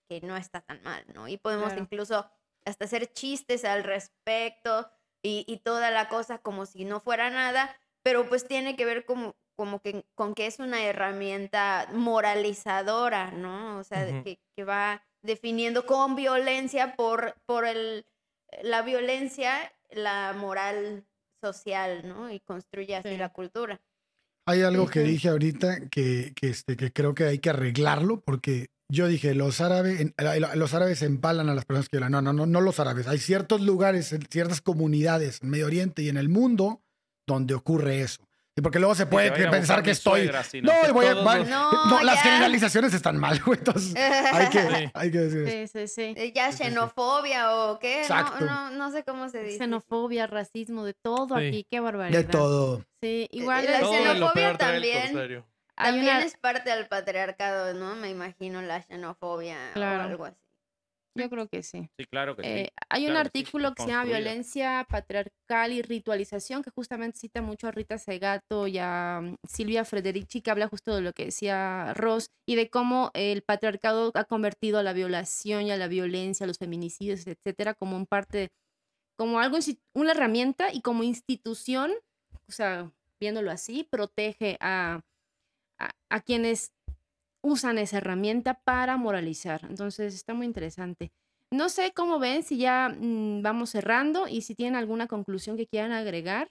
que no está tan mal, ¿no? Y podemos Claro. incluso hasta hacer chistes al respecto y, y toda la cosa como si no fuera nada, pero pues tiene que ver como, como que con que es una herramienta moralizadora, ¿no? O sea, que, que va definiendo con violencia por, por el, la violencia, la moral social, ¿no? Y construye así Sí. la cultura. Hay algo que dije ahorita que, que, este, que creo que hay que arreglarlo porque yo dije, los árabes, la- los árabes empalan a las personas que violan. No, no, no, no los árabes. Hay ciertos lugares, en ciertas comunidades en Medio Oriente y en el mundo donde ocurre eso. Y porque luego se puede pensar que estoy... suegra, No, que y voy a- todos va- los- No, no, las ya. generalizaciones están mal, güey. Entonces hay que, Sí. hay que decir eso. Sí, sí, sí. Eh, Ya xenofobia o qué, no, Exacto. no, no sé cómo se dice. Xenofobia, racismo, de todo Sí. aquí, qué barbaridad. De todo. Sí, igual la xenofobia también. También una, es parte del patriarcado, ¿no? Me imagino la xenofobia Claro. o algo así. Yo creo que sí. Sí, claro que sí. Eh, hay un claro que sí, artículo que se llama. Violencia patriarcal y ritualización, que justamente cita mucho a Rita Segato y a mm, Silvia Frederici, que habla justo de lo que decía Ross y de cómo el patriarcado ha convertido a la violación y a la violencia, a los feminicidios, etcétera, como un parte, como algo, una herramienta y como institución, o sea, viéndolo así, protege a, a, a quienes usan esa herramienta para moralizar. Entonces está muy interesante. No sé cómo ven, si ya mm, vamos cerrando y si tienen alguna conclusión que quieran agregar.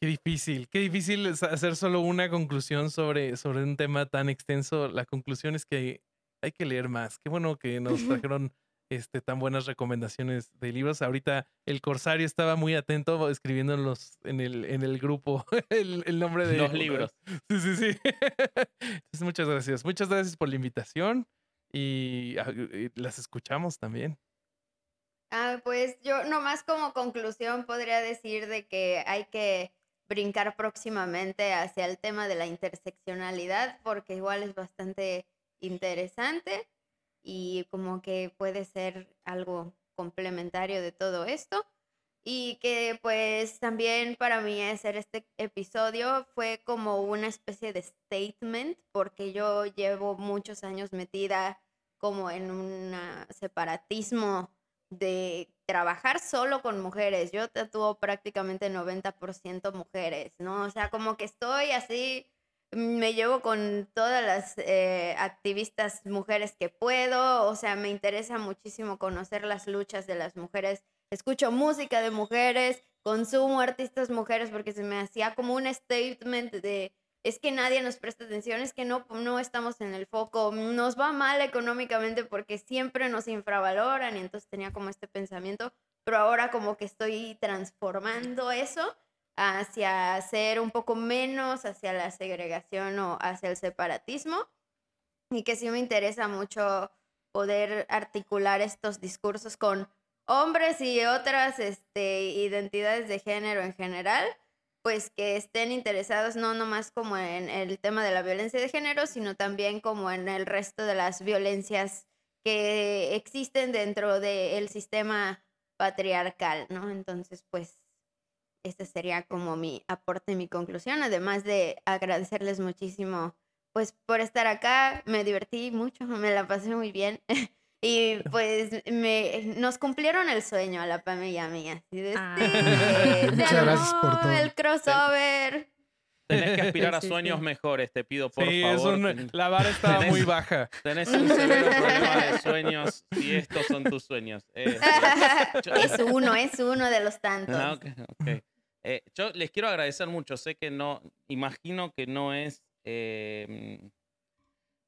Qué difícil, qué difícil es hacer solo una conclusión sobre, sobre un tema tan extenso. La conclusión es que hay que leer más. Qué bueno que nos trajeron este, tan buenas recomendaciones de libros. Ahorita el Corsario estaba muy atento escribiendo en, los, en, el, en el grupo el, el nombre de Los libros. Sí, sí, sí. Entonces, muchas gracias. Muchas gracias por la invitación y, ah, y las escuchamos también. Ah, pues yo nomás como conclusión podría decir de que hay que brincar próximamente hacia el tema de la interseccionalidad porque igual es bastante interesante y como que puede ser algo complementario de todo esto. Y que pues también para mí hacer este episodio fue como una especie de statement porque yo llevo muchos años metida como en un separatismo de trabajar solo con mujeres. Yo tatúo prácticamente 90% mujeres, ¿no? O sea, como que estoy así, me llevo con todas las eh, activistas mujeres que puedo, o sea, me interesa muchísimo conocer las luchas de las mujeres. Escucho música de mujeres, consumo artistas mujeres porque se me hacía como un statement de es que nadie nos presta atención, es que no, no estamos en el foco, nos va mal económicamente porque siempre nos infravaloran y entonces tenía como este pensamiento, pero ahora como que estoy transformando eso hacia ser un poco menos hacia la segregación o hacia el separatismo y que sí me interesa mucho poder articular estos discursos con hombres y otras este, identidades de género en general pues que estén interesados no nomás como en el tema de la violencia de género, sino también como en el resto de las violencias que existen dentro del sistema patriarcal, ¿no? Entonces, pues, este sería como mi aporte, mi conclusión, además de agradecerles muchísimo, pues, por estar acá, me divertí mucho, me la pasé muy bien. Y pues me, nos cumplieron el sueño a la Pame y a mí. Así de, Ah. sí, Muchas se gracias por todo. El crossover. Tenés que aspirar a Sí, sueños sí. mejores, te pido por sí, es favor. un- Ten- la vara estaba tenés- muy baja. Tenés un problema de sueños y estos son tus sueños. Eh, es uno, es uno de los tantos. Ah. Eh, yo les quiero agradecer mucho. Sé que no, imagino que no es eh,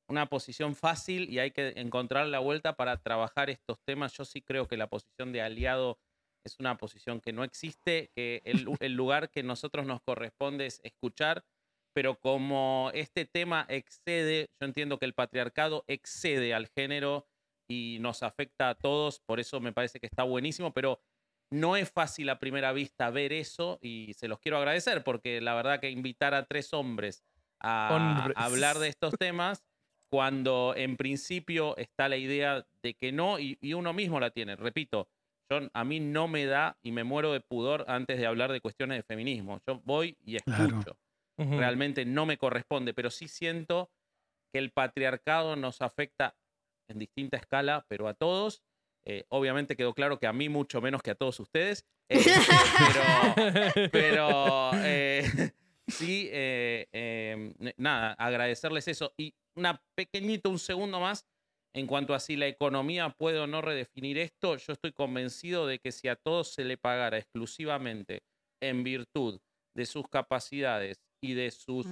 una posición fácil y hay que encontrar la vuelta para trabajar estos temas. Yo sí creo que la posición de aliado es una posición que no existe, que el, el lugar que nosotros nos corresponde es escuchar, pero como este tema excede, yo entiendo que el patriarcado excede al género y nos afecta a todos, por eso me parece que está buenísimo, pero no es fácil a primera vista ver eso y se los quiero agradecer porque la verdad que invitar a tres hombres a, Hombres. hablar de estos temas cuando en principio está la idea de que no y, y uno mismo la tiene. Repito, yo, a mí no me da y me muero de pudor antes de hablar de cuestiones de feminismo. Yo voy y escucho. Claro. Realmente no me corresponde, pero sí siento que el patriarcado nos afecta en distinta escala, pero a todos. Eh, obviamente quedó claro que a mí mucho menos que a todos ustedes. Eh, pero pero eh, sí, n- nada, agradecerles eso. Y una pequeñito, un segundo más, en cuanto a si la economía puede o no redefinir esto, yo estoy convencido de que si a todos se le pagara exclusivamente en virtud de sus capacidades y de, sus,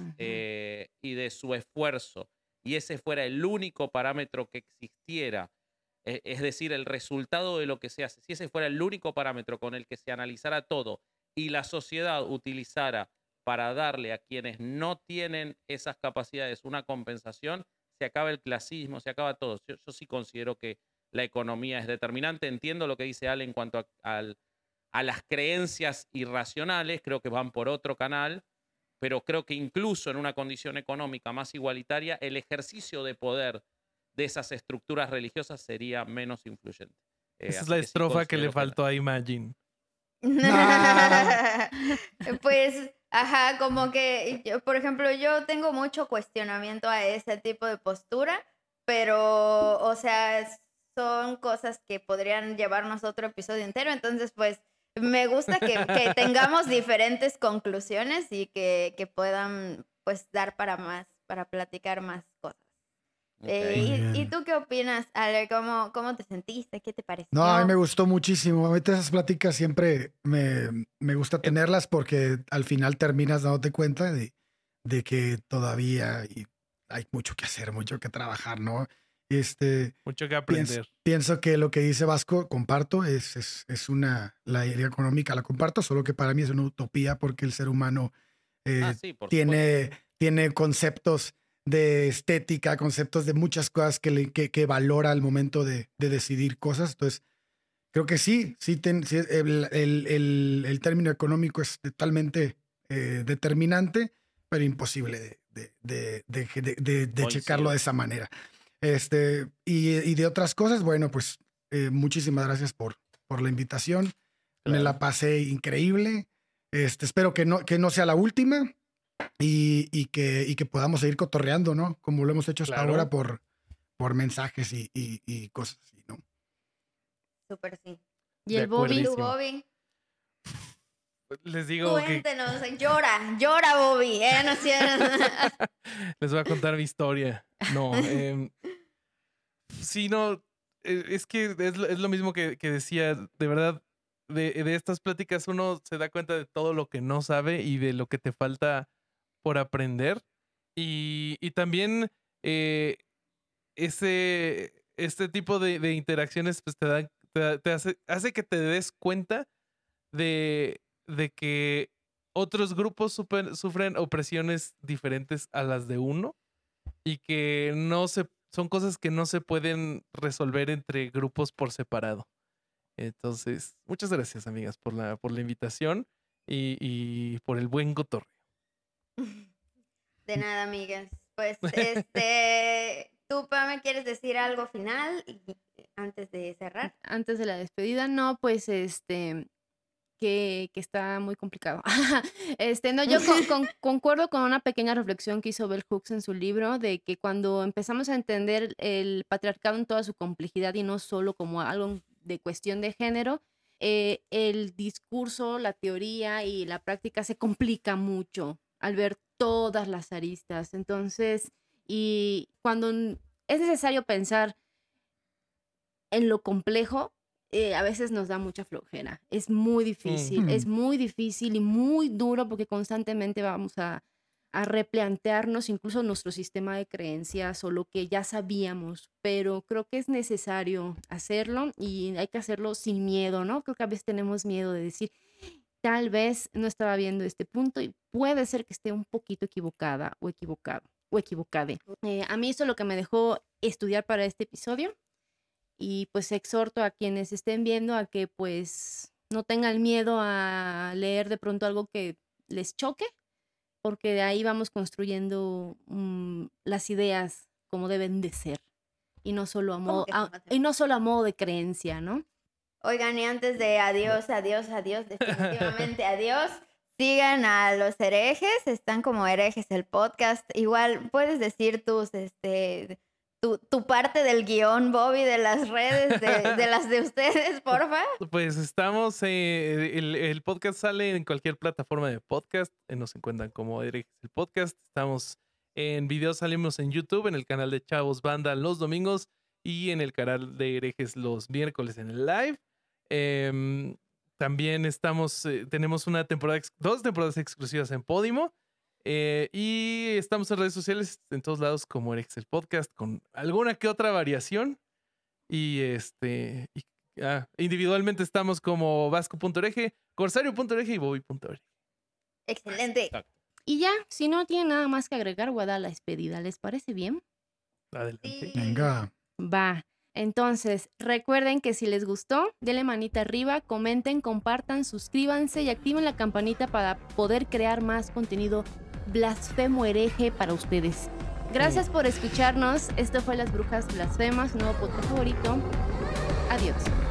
y de su esfuerzo, y ese fuera el único parámetro que existiera, es decir, el resultado de lo que se hace, si ese fuera el único parámetro con el que se analizara todo y la sociedad utilizara para darle a quienes no tienen esas capacidades una compensación, se acaba el clasismo, se acaba todo. Yo, sí considero que la economía es determinante. Entiendo lo que dice Ale en cuanto a, a las creencias irracionales, creo que van por otro canal, pero creo que incluso en una condición económica más igualitaria, el ejercicio de poder de esas estructuras religiosas sería menos influyente. Eh, Esa es la que sí estrofa que le faltó a Imagine. pues, ajá, como que, yo, por ejemplo, yo tengo mucho cuestionamiento a ese tipo de postura, pero, o sea, son cosas que podrían llevarnos otro episodio entero, entonces, pues, me gusta que, que tengamos diferentes conclusiones y que, que puedan, pues, dar para más, para platicar más cosas. Eh, ¿y, tú qué opinas, Ale? ¿Cómo, ¿Cómo te sentiste? ¿Qué te pareció? No, a mí me gustó muchísimo. Ahorita esas pláticas siempre me, me gusta tenerlas porque al final terminas dándote cuenta de, de que todavía hay, hay mucho que hacer, mucho que trabajar, ¿no? Este, Mucho que aprender. pienso que lo que dice Vasco, comparto, es, es, es una, la idea económica la comparto, solo que para mí es una utopía porque el ser humano eh, Ah, sí, supuesto. tiene, tiene conceptos de estética, conceptos de muchas cosas que, le- que, que valora al momento de, de decidir cosas. Entonces, creo que sí, sí, ten- sí, el, el- el- el término económico es totalmente eh, determinante, pero imposible de, de, de, checarlo de esa manera. Este, y, y de otras cosas, bueno, pues eh, muchísimas gracias por, por la invitación. Me la pasé increíble. Este, espero que no, que no sea la última y, y que, y que podamos seguir cotorreando, ¿no? Como lo hemos hecho hasta Claro. ahora por, por mensajes y, y- y cosas así, ¿no? Súper sí. Y el Bobby, ¿Y tú, Buenísimo. Bobby? Les digo que Cuéntenos, llora, llora, Bobby, ¿eh? No es cierto. les voy a contar mi historia. No, em, sí, no, e- es que es, lo- es lo mismo que, que decía, de verdad, de, de estas pláticas uno se da cuenta de todo lo que no sabe y de lo que te falta por aprender. Y, y también eh, ese, este tipo de, interacciones pues te, dan, te, hace, hace que te des cuenta de, de que otros grupos sufren opresiones diferentes a las de uno y que no se son cosas que no se pueden resolver entre grupos por separado. Entonces, muchas gracias, amigas, por la, por la invitación y, y por el buen cotorreo. De nada, amigas. Pues, este, tú, Pame, ¿quieres decir algo final antes de cerrar? antes de la despedida, no, pues este, que, que está muy complicado. este, no, yo con- con- concuerdo con una pequeña reflexión que hizo Bell Hooks en su libro, de que cuando empezamos a entender el patriarcado en toda su complejidad y no solo como algo de cuestión de género, eh, el discurso, la teoría y la práctica se complica mucho al ver todas las aristas. Entonces, y cuando es necesario pensar en lo complejo, eh, a veces nos da mucha flojera. Es muy difícil, es muy difícil y muy duro porque constantemente vamos a, a replantearnos incluso nuestro sistema de creencias o lo que ya sabíamos, pero creo que es necesario hacerlo y hay que hacerlo sin miedo, ¿no? Creo que a veces tenemos miedo de decir, tal vez no estaba viendo este punto y puede ser que esté un poquito equivocada o equivocado o equivocade. Eh, a mí eso es lo que me dejó estudiar para este episodio y pues exhorto a quienes estén viendo a que pues no tengan miedo a leer de pronto algo que les choque, porque de ahí vamos construyendo mm, las ideas como deben de ser y no solo a ¿Cómo modo, a- y no solo a modo de creencia, ¿no? Oigan, y antes de adiós, adiós, adiós, definitivamente adiós. Sigan a los herejes, están como herejes el podcast. Igual puedes decir tus, este, tu, tu parte del guion, Bobby, de las redes, de, de las de ustedes, porfa. Pues estamos, eh, el, el podcast sale en cualquier plataforma de podcast, eh, nos encuentran como Herejes el podcast, estamos en videos, salimos en YouTube, en el canal de Chavos Banda los domingos y en el canal de Herejes los miércoles en el live. Em, también estamos, eh, tenemos una temporada, dos temporadas exclusivas en Podimo. eh, y estamos en redes sociales en todos lados como Herejes el podcast, con alguna que otra variación. Y este, y Ah, individualmente estamos como Vasco.ereje, Corsario.ereje y Bobby.ereje. Excelente. Y ya, si no tienen nada más que agregar, voy a dar la despedida. ¿Les parece bien? Adelante. Sí. Venga. Va. Entonces, recuerden que si les gustó, denle manita arriba, comenten, compartan, suscríbanse y activen la campanita para poder crear más contenido blasfemo hereje para ustedes. Gracias por escucharnos. Esto fue Las Brujas Blasfemas, nuevo podcast favorito. Adiós.